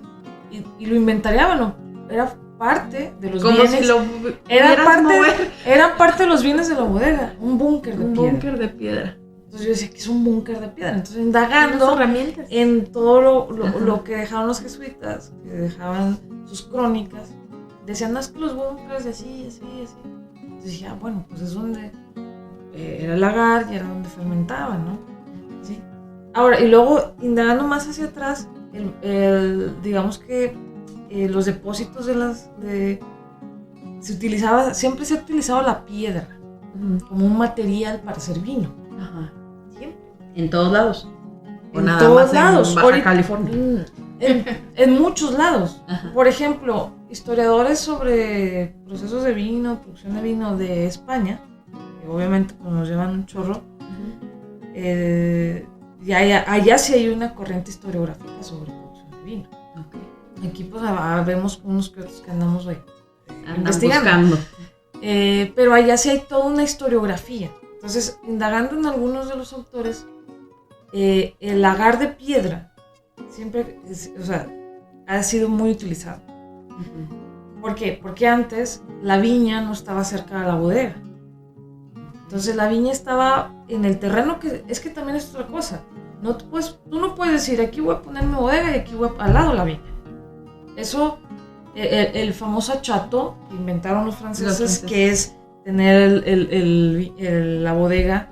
y, y lo inventariaban, ¿no? Era parte de los Como bienes. si lo era parte, mover. era parte de los bienes de la bodega, un búnker de Un piedra. búnker de piedra. Entonces yo decía que es un búnker de piedra. Entonces indagando herramientas. en todo lo, lo- lo que dejaban los jesuitas, que dejaban sus crónicas, decían, no, es que los búnkers y así, así, así. Entonces dije, ah, bueno, pues es donde eh, era el lagar y era donde fermentaban, ¿no? Sí. Ahora, y luego, indagando más hacia atrás, el, el- digamos que eh, los depósitos de las... De, se utilizaba, siempre se ha utilizado la piedra como un material para hacer vino. Ajá. En todos lados. O En nada todos más lados. en Baja Ahorita- California. Mm, En, en muchos lados. Ajá. Por ejemplo, historiadores sobre procesos de vino, producción de vino de España, que obviamente pues, nos llevan un chorro, eh, y allá, allá sí hay una corriente historiográfica sobre producción de vino. Ok. Aquí pues ah, vemos unos que otros que andamos ahí. Andan Investigando. Eh, pero allá sí hay toda una historiografía. Entonces, indagando en algunos de los autores, eh, el lagar de piedra siempre, es- o sea, ha sido muy utilizado. ¿Por qué? Porque antes la viña no estaba cerca de la bodega. Entonces la viña estaba en el terreno que es que también es otra cosa. No puedes, tú no puedes decir aquí voy a poner mi bodega y aquí voy a, al lado la viña. Eso, el, el- el famoso chato que inventaron los franceses, franceses. que es tener el- el- la bodega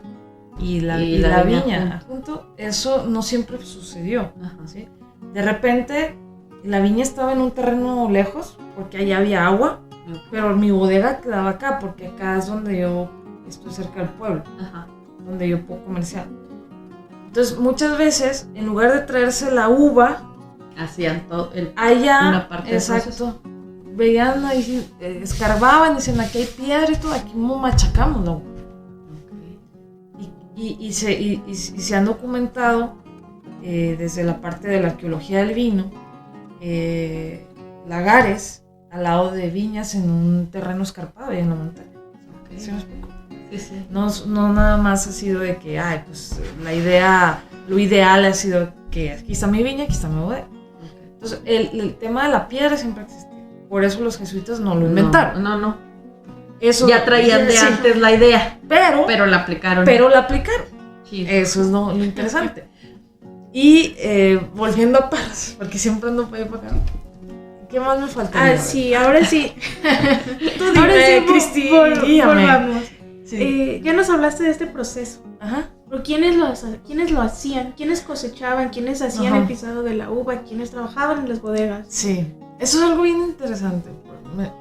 y la, Y y la la viña viña junto, eso no siempre sucedió. Ajá. ¿sí? De repente la viña estaba en un terreno lejos porque allá había agua, pero mi bodega quedaba acá porque acá es donde yo estoy cerca del pueblo, Ajá. donde yo puedo comerciar. Entonces muchas veces en lugar de traerse la uva Hacían todo el allá, Una parte exacto, veían ahí, eh, escarbaban, dicen aquí hay piedra y todo, aquí mo- machacamos la uva. Y, y- se, y- y- se han documentado eh, desde la parte de la arqueología del vino, eh, lagares al lado de viñas en un terreno escarpado y en la montaña. Ok. ¿Sí me explico? Sí, sí. No, no nada más ha sido de que, ay, pues la idea, lo ideal ha sido que aquí está mi viña, aquí está mi bodega. Entonces, el, el tema de la piedra siempre existió. Por eso los jesuitas no lo inventaron. No, no, no. Eso, Ya traían de sí, antes la idea, Pero, pero, pero la aplicaron. la aplicaron. Chido. Eso es lo, lo interesante. Y eh, volviendo a Parras, porque siempre ando para acá. ¿Qué más me falta? Ah, sí, ahora sí. Tú ahora dime, sí, vo- Cristi, volvamos. Sí. Eh, ya nos hablaste de este proceso. Ajá. Pero ¿quiénes lo, ¿Quiénes lo hacían? ¿Quiénes cosechaban? ¿Quiénes hacían Ajá. el pisado de la uva? ¿Quiénes trabajaban en las bodegas? Sí, eso es algo bien interesante. Me-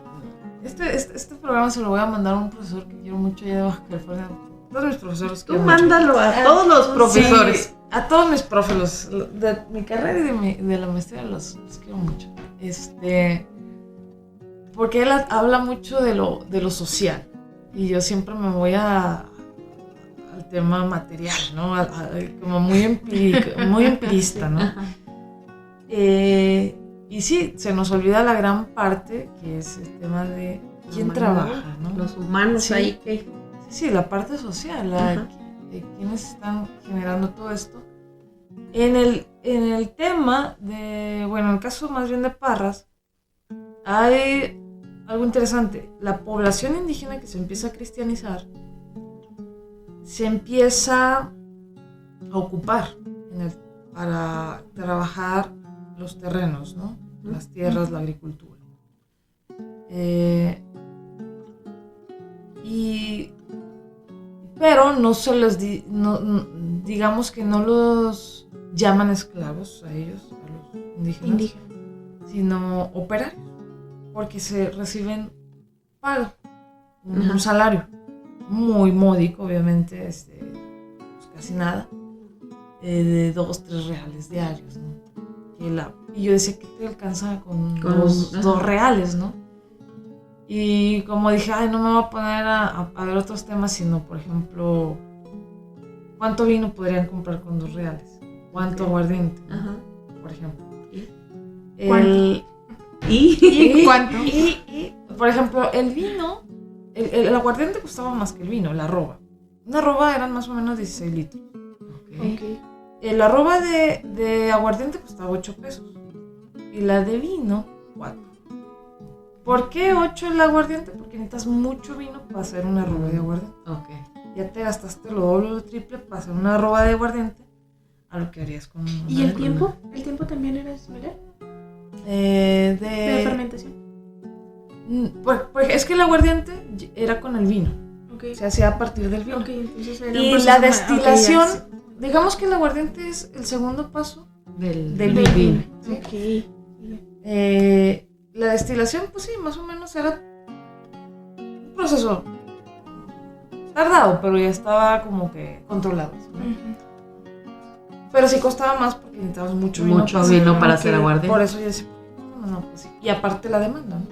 Este, este, este programa se lo voy a mandar a un profesor que quiero mucho allá de Baja California. Todos mis profesores Tú mucho. mándalo a todos los profesores. Sí, a todos mis profes, de mi carrera y de, mi- de la maestría los, los quiero mucho. Este, porque él ha- habla mucho de lo, de lo social y yo siempre me voy a, al tema material, ¿no? A- a- como muy, empírico, muy empirista, ¿no? Eh, y sí, se nos olvida la gran parte que es el tema de quién Humanos, trabaja, ¿no? Los humanos Sí. ahí que. Sí, sí, la parte social, la de quiénes están generando todo esto. En el, en el tema de, bueno, en el caso más bien de Parras, hay algo interesante. La población indígena que se empieza a cristianizar se empieza a ocupar en el- para trabajar los terrenos, ¿no? Las tierras, la agricultura. Eh, y pero no se les di- no- no- digamos que no los llaman esclavos a ellos a los indígenas, Indígena. sino operarios porque se reciben pago un, Ajá. un salario muy módico obviamente este, pues casi nada eh, de dos tres reales diarios ¿no? Que la- y yo decía que te alcanza con, Con dos, reales no y como dije, ay, no me voy a poner a, a- a ver otros temas, sino, por ejemplo, ¿cuánto vino podrían comprar con dos reales? ¿Cuánto aguardiente? Ajá. Por ejemplo. ¿Y? El- ¿Y? y, cuánto? y- y, por ejemplo, el vino, el, el- el aguardiente costaba más que el vino, la arroba. Una arroba eran más o menos 16 litros. Ok. Ok. El arroba de, de aguardiente costaba 8 pesos. Y la de vino, 4. ¿Por qué 8 el aguardiente? Porque necesitas mucho vino para hacer una arroba de aguardiente. Ok. Ya te gastaste lo doble o lo triple para hacer una arroba de aguardiente a lo que harías con una ¿Y el de- tiempo? ¿El tiempo también era similar? Eh, De de, fermentación. Mm, pues- pues es que el aguardiente era con el vino. Ok. Se hacía a partir del vino. Ok, entonces era un Y la destilación. Digamos que el aguardiente es el segundo paso Del, del Del vino. vino. ¿sí? Eh, la destilación, pues sí, más o menos era un proceso tardado, pero ya estaba como que controlado. Pero sí costaba más porque necesitabas mucho vino. Mucho para vino hacer- para hacer aguardiente. Por eso yo decía, no, no, pues sí. Y aparte la demanda, ¿no?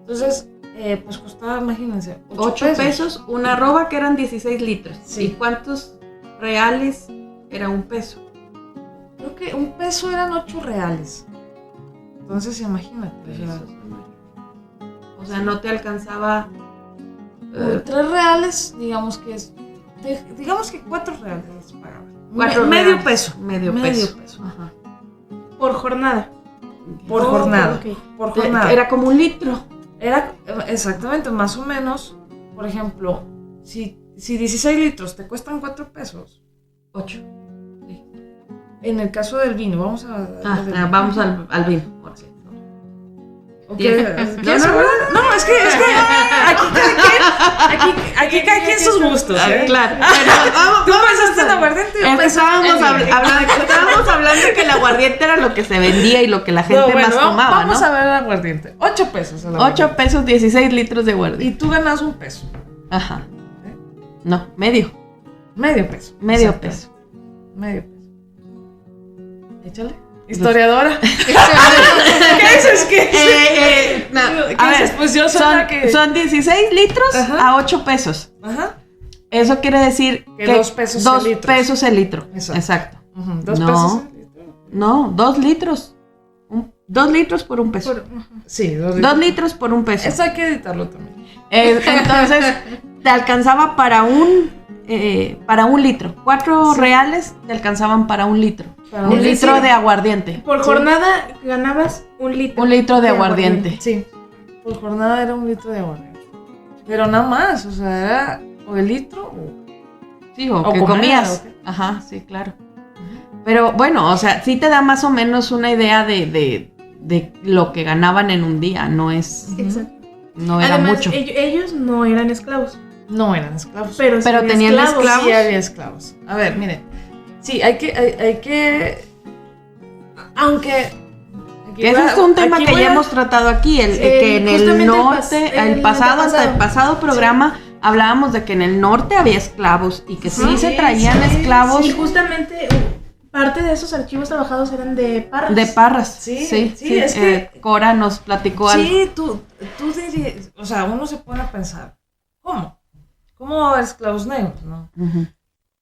Entonces, eh, pues costaba, imagínense, 8 pesos. una arroba que eran 16 litros. Sí. ¿Y cuántos reales era un peso? Creo que un peso eran 8 reales. Entonces, imagínate. o sea, O sea, no te alcanzaba. eh, 3 reales, digamos que es. digamos que 4 reales pagaba. cuatro Me- medio peso. Medio, Medio peso. peso. Ajá. Por jornada. Por Oh, jornada. Por jornada. Era como un litro. Era exactamente más o menos, por ejemplo, si, si 16 litros te cuestan 4 pesos, 8. en el caso del vino, vamos a... Ah, ah, vamos al, al vino. ahora sí. Ok, Diez. ¿quieres No, no? No, es que, es que aquí cada quien, aquí, aquí cada quien sus gustos, ¿eh? claro. Pero Tú pensaste en aguardiente, vino. hablando, estábamos hablando que el aguardiente era lo que se vendía y lo que la gente No, bueno, más tomaba, Vamos ¿no? a ver el aguardiente. 8 pesos el aguardiente. 8 pesos, 16 litros de Y aguardiente. tú ganas un peso. Ajá. No, medio. Medio peso. Medio Exacto. peso. Medio peso. Échale. Historiadora. ¿Qué dices? ¿Qué dices? Eh, eh, no, ¿Qué a dices? ver, Pues yo soy son, que- son 16 litros Ajá. a 8 pesos. Ajá. Eso quiere decir Que que, dos pesos dos el litro. pesos el litro. Exacto. Exacto. Ujú, Dos No. pesos. el litro. No, dos litros. Un- dos litros por un peso. Por-. Sí, dos litros. Dos litros por un peso. Eso hay que editarlo también. Eh, entonces, te alcanzaba para un eh, para un litro. Cuatro Sí. reales te alcanzaban para un litro. Para un litro de aguardiente. Por jornada ganabas un litro. Un litro de aguardiente. Sí. Por jornada era un litro de aguardiente. Pero nada más, o sea, era o el litro o... Sí, o, O que comer, comías. Ajá, sí, claro. Pero bueno, o sea, sí te da más o menos una idea de, de, de lo que ganaban en un día. No es, Exacto. no era Además, mucho. ello- ellos no eran esclavos. No eran esclavos. Pero, sí Pero había tenían esclavos. Sí había esclavos. A ver, mire. Sí, hay que... Hay, hay que... Aunque... ese es un tema que ya a- hemos tratado aquí, el, Sí, que en el justamente el pas- norte, el, el pasado, hasta el pasado programa, hablábamos de que en el norte había esclavos y que sí, Sí, se traían sí, esclavos Y justamente uh, parte de esos archivos trabajados eran de parras. de parras. Sí, Sí, sí, sí, es que- eh, Cora nos platicó algo. Sí, tú, tú dirías... O sea, uno se pone a pensar, ¿cómo? ¿Cómo esclavos negros, no?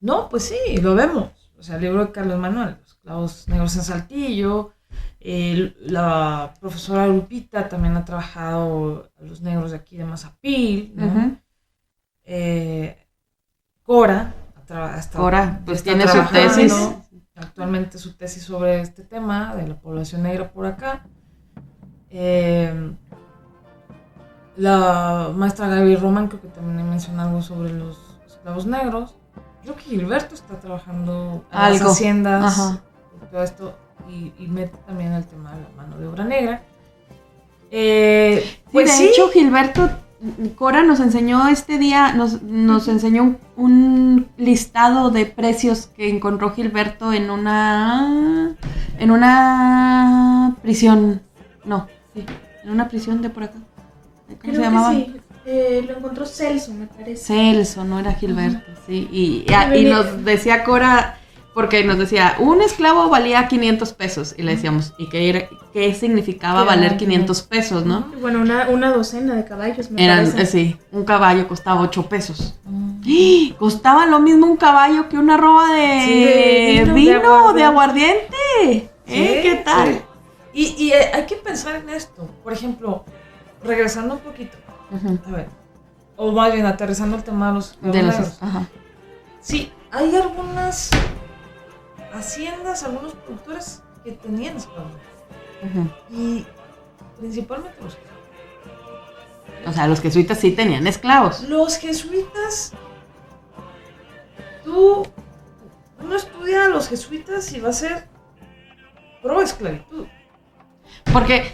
No, pues sí, lo vemos. O sea, el libro de Carlos Manuel, Los clavos negros en Saltillo. la profesora Lupita también ha trabajado a los negros de aquí de Mazapil. ¿no? Eh, Cora, ha estado- Cora, pues tiene su tesis. Actualmente su tesis sobre este tema de la población negra por acá. Eh, la maestra Gaby Roman creo que también menciona algo sobre los esclavos negros. Creo que Gilberto está trabajando en las Algo. haciendas Ajá. y todo esto y, y mete también el tema de la mano de obra negra. Eh, Sí, pues de sí, hecho, Gilberto Cora nos enseñó este día, nos, nos enseñó un, un listado de precios que encontró Gilberto en una en una prisión. No, sí, en una prisión de por acá. ¿Cómo Creo se que llamaba? sí. Eh, lo encontró Celso, me parece. Celso, no era Gilberto, sí. Y, y- Ah, y nos decía Cora, porque nos decía, un esclavo valía 500 pesos. Y le decíamos, ¿y qué, era- qué significaba valer eran 500 pesos, no? Y Bueno, una, una docena de caballos, me Eran, parece. eh, sí, un caballo costaba 8 pesos. ¡Ah! Costaba lo mismo un caballo que una roba de, Sí, de vino, vino, de de aguardiente. ¿Eh? Sí, ¿Qué tal? sí. Y, y, eh, hay que pensar en esto. Por ejemplo, regresando un poquito, a ver, o más bien aterrizando el tema de los De los, ajá. Sí, hay algunas haciendas, algunos productores que tenían esclavos. Y principalmente los O sea, los jesuitas sí tenían esclavos. Los jesuitas, tú, uno estudia a los jesuitas y va a ser pro esclavitud. Porque,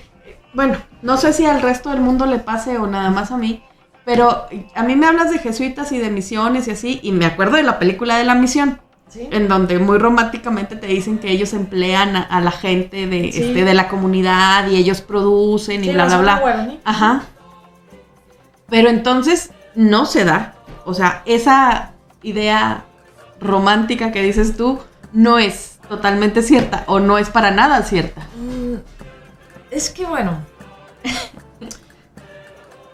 bueno, no sé si al resto del mundo le pase o nada más a mí, pero a mí me hablas de jesuitas y de misiones y así, y me acuerdo de la película de la misión, ¿sí? en donde muy románticamente te dicen que ellos emplean a, a la gente de, Sí. este, de la comunidad y ellos producen y Sí, bla, la bla, bla. Ajá. Pero entonces no se da. O sea, esa idea romántica que dices tú no es totalmente cierta o no es para nada cierta. Mm, Es que bueno,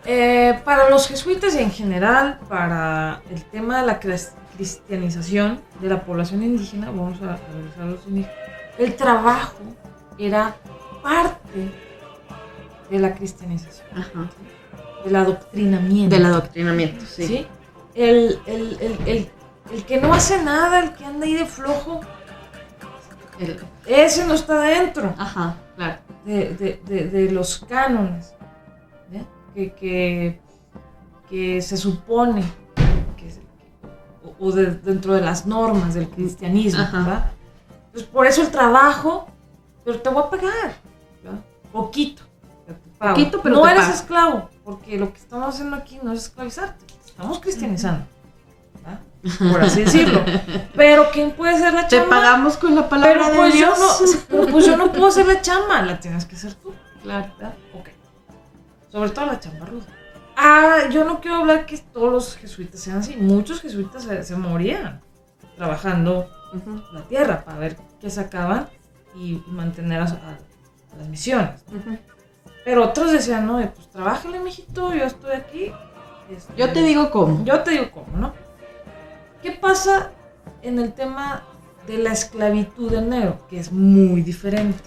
eh, para los jesuitas y en general, para el tema de la cris- cristianización de la población indígena, vamos a a regresar a los indígenas, el trabajo era parte de la cristianización, Ajá. del adoctrinamiento. Del adoctrinamiento, sí. ¿sí? El, el- el- el- el que no hace nada, el que anda ahí de flojo, ese no está dentro. ajá, claro. De, de- de- de los cánones que, que, que se supone que, o de- dentro de las normas del cristianismo. ¿verdad? Entonces, por eso el trabajo, pero te voy a pagar, ¿verdad? Poquito. Poquito, pero no eres pago. esclavo, porque lo que estamos haciendo aquí no es esclavizarte, te estamos cristianizando. Por así decirlo. Pero ¿quién puede ser la Te chamba? pagamos con la palabra pero de pues, Dios. Yo no, pero pues yo no puedo hacer la chamba, la tienes que hacer tú. Claro. ¿verdad? Ok. Sobre todo la chamba ruda. Ah, yo no quiero hablar que todos los jesuitas sean así. Muchos jesuitas se, se morían trabajando la tierra para ver qué sacaban y mantener a, a- a las misiones. Pero otros decían, no, pues trabájale, mijito, yo estoy aquí. este, Yo te digo cómo. yo te digo cómo, ¿no? ¿Qué pasa en el tema de la esclavitud del negro? Que es muy diferente.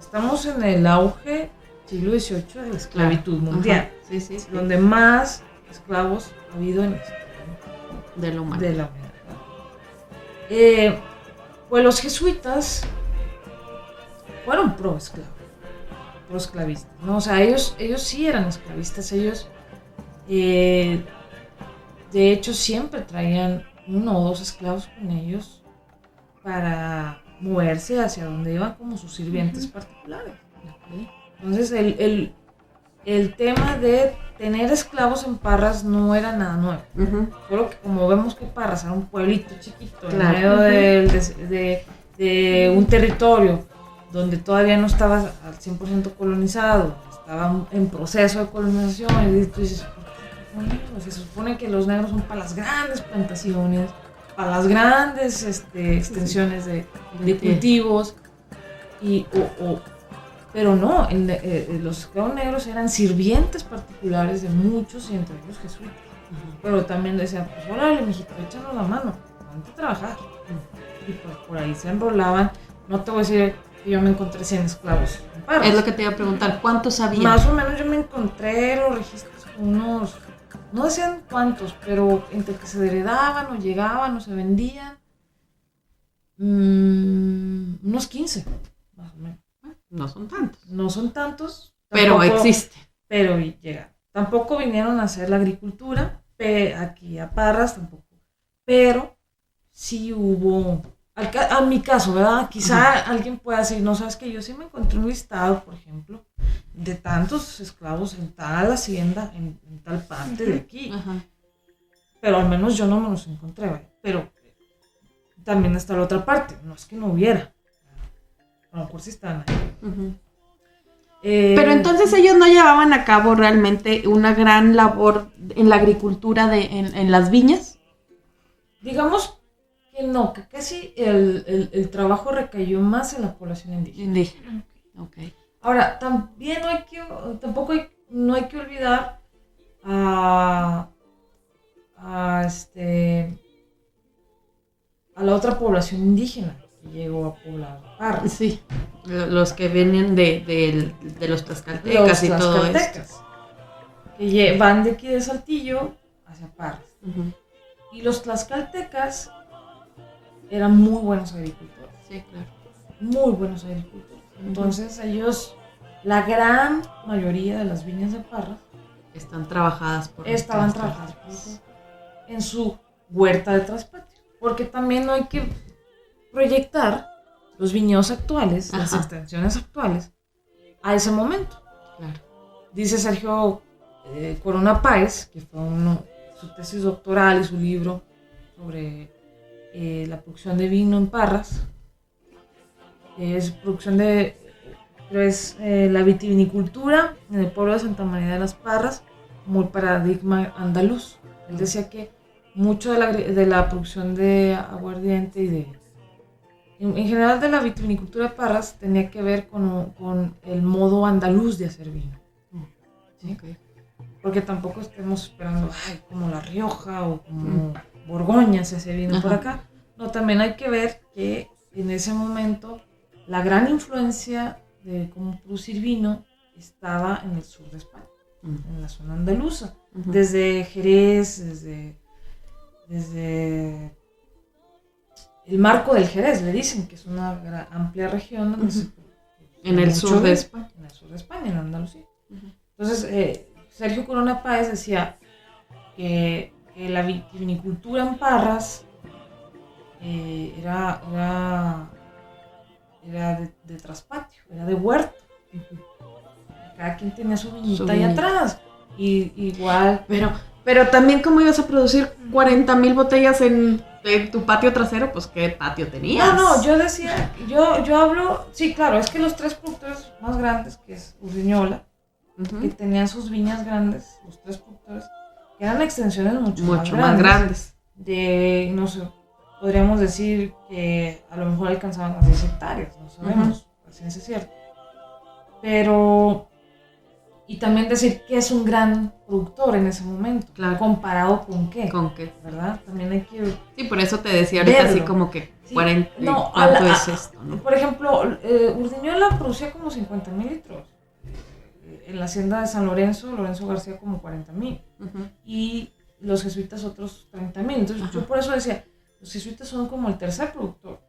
Estamos en el auge siglo XVIII de la esclavitud mundial. Sí, sí, donde más esclavos ha habido en historia De lo humano. de la humanidad. Eh, pues los jesuitas fueron pro esclavo, pro esclavistas, ¿no? O sea, ellos, ellos sí eran esclavistas, ellos eh, de hecho siempre traían uno o dos esclavos con ellos para moverse hacia donde iban como sus sirvientes particulares. Entonces el, el, el tema de tener esclavos en Parras no era nada nuevo. Ujú. Solo que como vemos que Parras era un pueblito chiquito, en Claro. medio del- de, de- de un territorio donde todavía no estaba al 100% colonizado, estaba en proceso de colonización, y tú dices, ¿por qué son negros? Se supone que los negros son para las grandes plantaciones, para las grandes este, extensiones de, de cultivos, y, o, o- pero no, eh, eh, los esclavos negros eran sirvientes particulares de muchos y entre ellos jesuitas. Pero también decían, pues órale, mijito, échanos la mano, vente a trabajar. Y pues por ahí se enrolaban. No te voy a decir que yo me encontré 100 esclavos en. Es lo que te iba a preguntar. ¿Cuántos había? Más o menos yo me encontré los registros con unos, no decían cuántos, pero entre que se heredaban o llegaban o se vendían, mm, unos 15, más o menos. No son tantos. No son tantos. Pero tampoco- existe. pero llegaron. Tampoco vinieron a hacer la agricultura, aquí a Parras tampoco. Pero sí hubo, a mi caso, ¿verdad? Quizá alguien pueda decir, no sabes que yo sí me encontré un listado, por ejemplo, de tantos esclavos en tal hacienda, en, en tal parte de aquí. Ajá. Pero al menos yo no me los encontré, ¿vale? Pero también está la otra parte, no es que no hubiera. A lo mejor sí están ahí. Eh, Pero entonces ellos no llevaban a cabo realmente una gran labor en la agricultura de, en, en las viñas. Digamos que no, que casi el, el- el trabajo recayó más en la población indígena. Indígena. Ok. Ahora, también no hay que, tampoco hay, no hay que olvidar a, a, este, a la otra población indígena que llegó a poblar Parras. Sí. Lo- Los que vienen de, de- de los tlaxcaltecas Los y todo esto. tlaxcaltecas, que van de aquí de Saltillo hacia Parras. Y los tlaxcaltecas eran muy buenos agricultores. Sí, claro. muy buenos agricultores. Entonces ellos, la gran mayoría de las viñas de Parras Están trabajadas por estaban tlaxcaltecas. trabajando en su huerta de traspatio. Porque también no hay que proyectar los viñedos actuales, las extensiones actuales, a ese momento. Claro. Dice Sergio eh, Corona Páez, que fue uno, su tesis doctoral y su libro sobre eh, la producción de vino en Parras. Es producción de pero es eh, la vitivinicultura en el pueblo de Santa María de las Parras el paradigma andaluz. Él decía que mucho de la, de la producción de aguardiente y de en, en general de la vitivinicultura de Parras tenía que ver con, con el modo andaluz de hacer vino. ¿sí? Ok. Porque tampoco estemos esperando, ay, como La Rioja o como Borgoña se hace vino por Ajá. acá. No, también hay que ver que en ese momento la gran influencia de cómo producir vino estaba en el sur de España, en la zona andaluza. Desde Jerez, desde, desde el marco del Jerez, le dicen que es una amplia región se En el sur de España. En el sur de España, en Andalucía. Entonces, eh, Sergio Corona Páez decía que, que la vi- vinicultura en Parras eh, era, era, era de, de traspatio, era de huerto. Cada quien tenía su viñita ahí atrás. Y igual, Pero, pero también, ¿cómo ibas a producir 40 mil botellas en, en tu patio trasero? Pues, ¿qué patio tenías? No, no, yo decía, yo, yo hablo, sí, claro, es que los tres productores más grandes, que es Urdiñola, Ujú. que tenían sus viñas grandes, los tres productores, eran extensiones mucho, Mucho más, más grandes, grandes. De, no sé, podríamos decir que a lo mejor alcanzaban las 10 hectáreas, no sabemos, la ciencia es cierta. Pero, y también decir que es un gran productor en ese momento, Claro. comparado con qué, ¿Con qué? ¿verdad? También hay que Sí, por eso te decía ahorita Verlo. así como que Sí, 40. no, ¿Cuánto la- es esto? no? Por ejemplo, eh, Urdiñola producía como 50 mil litros. Eh, En la hacienda de San Lorenzo, Lorenzo García como 40 mil. Ujú. Y los jesuitas otros 30 mil. Entonces Ajá. yo por eso decía, los jesuitas son como el tercer productor.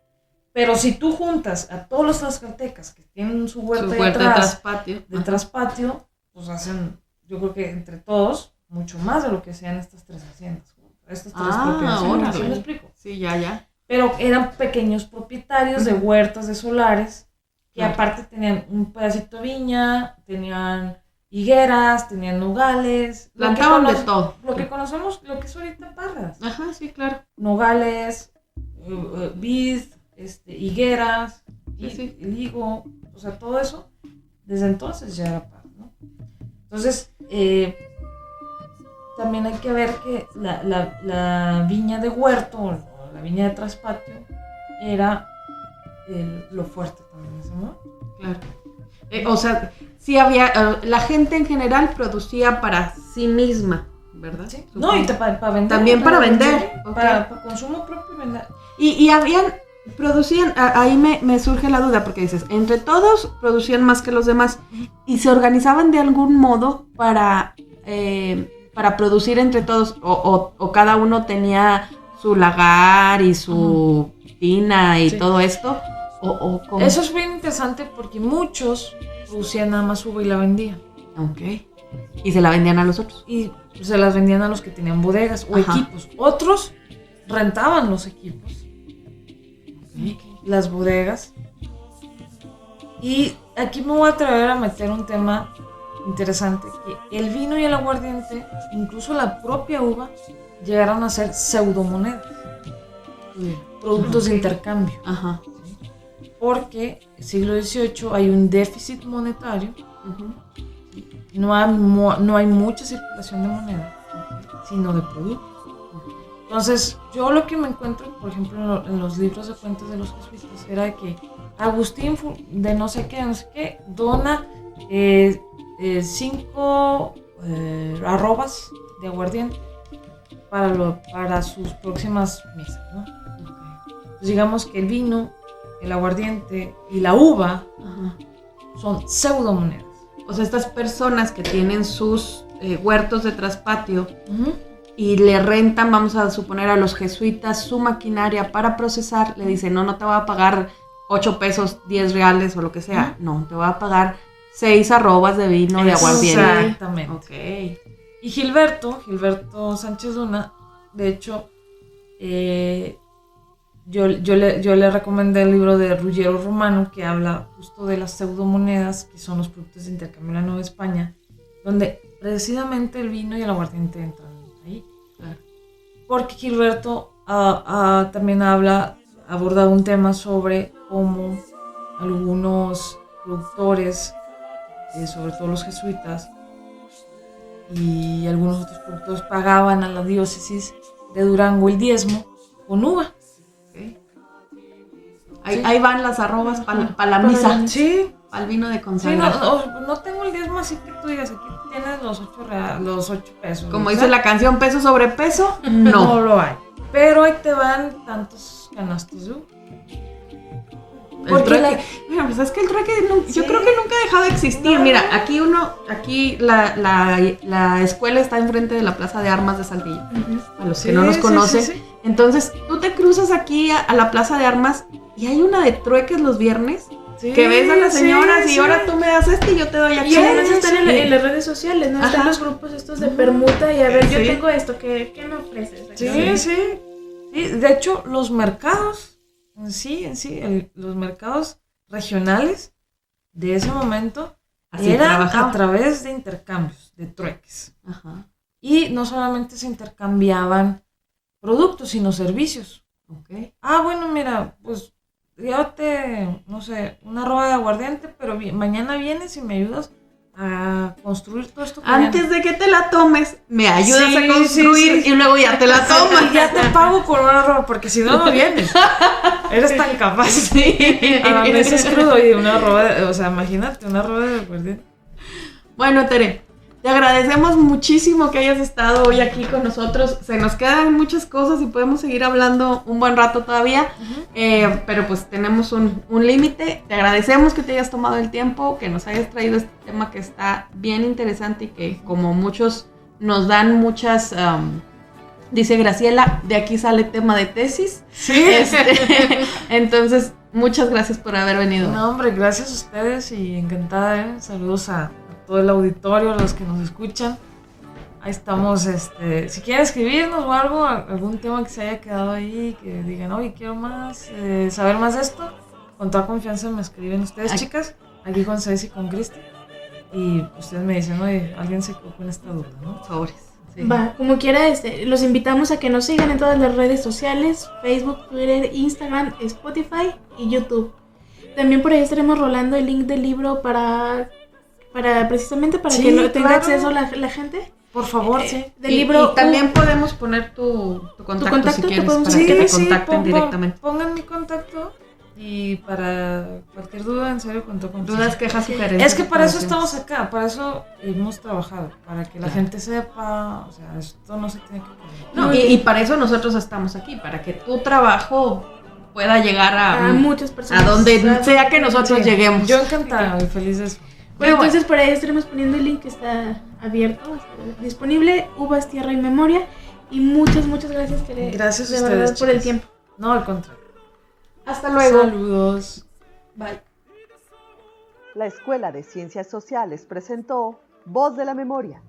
Pero si tú juntas a todos los tlaxcaltecas que tienen su huerta, Su huerta de atrás, traspatio. de traspatio, pues hacen, yo creo que entre todos, mucho más de lo que hacían estas tres haciendas. Estas tres Ah, propiedades. ¿Sí me explico? Sí, ya, ya. pero eran pequeños propietarios de huertas de solares que Claro. aparte tenían un pedacito de viña, tenían higueras, tenían nogales, lo que, Plantaban de todo. lo que conocemos, lo que es ahorita Parras, Ajá, sí, claro. nogales, eh, eh, vid, este, higueras, Sí, higo, o sea, todo eso, desde entonces ya era Parras, ¿no? Entonces, eh, también hay que ver que la, la- la viña de huerto o la viña de traspatio era el- lo fuerte también momento. Claro. Eh, o sea, sí había, eh, la gente en general producía para sí misma, ¿verdad? ¿sí? No, y para vender. También para sí, vender. Para, para consumo propio y vender. Y, y habían, producían, a- ahí me, me surge la duda, porque dices, entre todos producían más que los demás, y se organizaban de algún modo para, eh, para producir entre todos, o, o- o cada uno tenía su lagar y su tina y Sí. todo esto, o? Eso es bien interesante porque muchos producían nada más uva y la vendían. Ok. Y se la vendían a los otros. Y se las vendían a los que tenían bodegas o Ajá. equipos. Otros rentaban los equipos. las bodegas. Y aquí me voy a atrever a meter un tema interesante, que el vino y el aguardiente, incluso la propia uva, llegaron a ser pseudomonedas, productos de intercambio, Ajá. Porque en el siglo XVIII hay un déficit monetario, no hay, mu- no hay mucha circulación de moneda, sino de productos. Entonces, yo lo que me encuentro, por ejemplo, en, lo- en los libros de cuentas de los jesuitas, era que Agustín de no sé qué, no sé qué, dona eh, eh, cinco eh, arrobas de aguardiente para, lo, para sus próximas. Pues digamos que el vino, el aguardiente y la uva Ajá. son pseudomonedas. O sea, estas personas que tienen sus eh, huertos de traspatio y le rentan, vamos a suponer, a los jesuitas su maquinaria para procesar, le dicen, no, no te voy a pagar 8 pesos, 10 reales o lo que sea. No, te voy a pagar 6 arrobas de vino de aguardiente. Exactamente. Ok. Y Gilberto, Gilberto Sánchez Luna, de hecho, eh, yo, yo, le, yo le recomendé el libro de Ruggiero Romano que habla justo de las pseudomonedas, que son los productos de intercambio en la Nueva España, donde precisamente el vino y el aguardiente entran ahí. Claro. Porque Gilberto ah, ah, también habla, aborda un tema sobre cómo algunos productores, eh, sobre todo los jesuitas, y algunos otros productores pagaban a la diócesis de Durango el diezmo con uva. Ahí, Sí. ahí van las arrobas para la misa, Sí, para el vino de sí no, consagración. no, no tengo el diezmo así que tú digas, aquí tienes los ocho, rea- los ocho pesos. Como ¿no? dice la canción, peso sobre peso, No no. lo hay. Pero ahí te van tantos canastos uva. El Porque trueque- la- Bueno, pues es que el trueque yo Sí. creo que nunca ha dejado de existir. No. Mira, aquí uno, aquí la, la, la escuela está enfrente de la Plaza de Armas de Saltillo. A los que Sí, no nos sí, conocen. sí, sí. Entonces, tú te cruzas aquí a, a la Plaza de Armas y hay una de trueques los viernes Sí, que ves a las sí, señoras y sí. ahora tú me das este y yo te doy Y aquí. además están en, la- Sí. en las redes sociales, ¿no? Están Ajá. los grupos estos de permuta y a ver, yo Sí. tengo esto, ¿qué, qué me ofreces? Sí, Sí. sí. Sí, De hecho, los mercados, en sí, en sí, el- los mercados regionales de ese momento Así eran trabajaba. a través de intercambios, de trueques. Ajá. Y no solamente se intercambiaban productos, sino servicios. Ok. Ah, bueno, mira, pues yo te, no sé, una roba de aguardiente, pero vi- mañana vienes y me ayudas a construir todo esto. Antes de que te la tomes, me ayudas Sí, a construir sí, sí. y luego ya te la tomas. Y ya te pago con una roba, porque si no, no vienes. Eres tan capaz. Sí. A veces crudo y una roba, de- o sea, imagínate, una roba de aguardiente. Bueno, Tere, te agradecemos muchísimo que hayas estado hoy aquí con nosotros. Se nos quedan muchas cosas y podemos seguir hablando un buen rato todavía, eh, pero pues tenemos un, un límite. Te agradecemos que te hayas tomado el tiempo, que nos hayas traído este tema que está bien interesante y que como muchos nos dan muchas... am, Dice Graciela, de aquí sale tema de tesis. Sí. Este, entonces, muchas gracias por haber venido. No, hombre, gracias a ustedes y encantada, ¿eh? Saludos a todo el auditorio, los que nos escuchan. Ahí estamos, este, si quieren escribirnos o algo, algún tema que se haya quedado ahí, que digan, oye, quiero más, eh, saber más de esto, con toda confianza me escriben ustedes, Ay. chicas, aquí con Ceci y con Cristi. Y ustedes me dicen, oye, alguien se quedó con esta duda, ¿no? Sobres. Sí. Va, como quiera, este, los invitamos a que nos sigan en todas las redes sociales, Facebook, Twitter, Instagram, Spotify y YouTube. También por ahí estaremos rolando el link del libro para, para precisamente para Sí, que lo tenga claro. acceso la, la gente. Por favor, Eh, sí. Del Y- libro y también podemos poner tu, tu contacto, contacto, si quieres podemos- para Sí, que te contacten pon- pon- directamente. Pongan mi contacto y para cualquier duda, en serio, con todo confianza. Dudas, quejas, sugerencias. Es que para eso estamos acá, para eso hemos trabajado, para que la Claro. gente sepa, o sea, esto no se tiene que. No, y, y para eso nosotros estamos aquí, para que tu trabajo pueda llegar a, a muchas personas. a donde sea que nosotros Sí, lleguemos. Yo encantada y feliz de eso. Bueno, entonces por ahí estaremos poniendo el link que está abierto, está disponible, Uvas, Tierra y Memoria. Y muchas, muchas gracias, Tere, Gracias a de ustedes, verdad por el tiempo. No, al contrario. Hasta luego. Saludos. Bye. La Escuela de Ciencias Sociales presentó Voz de la Memoria,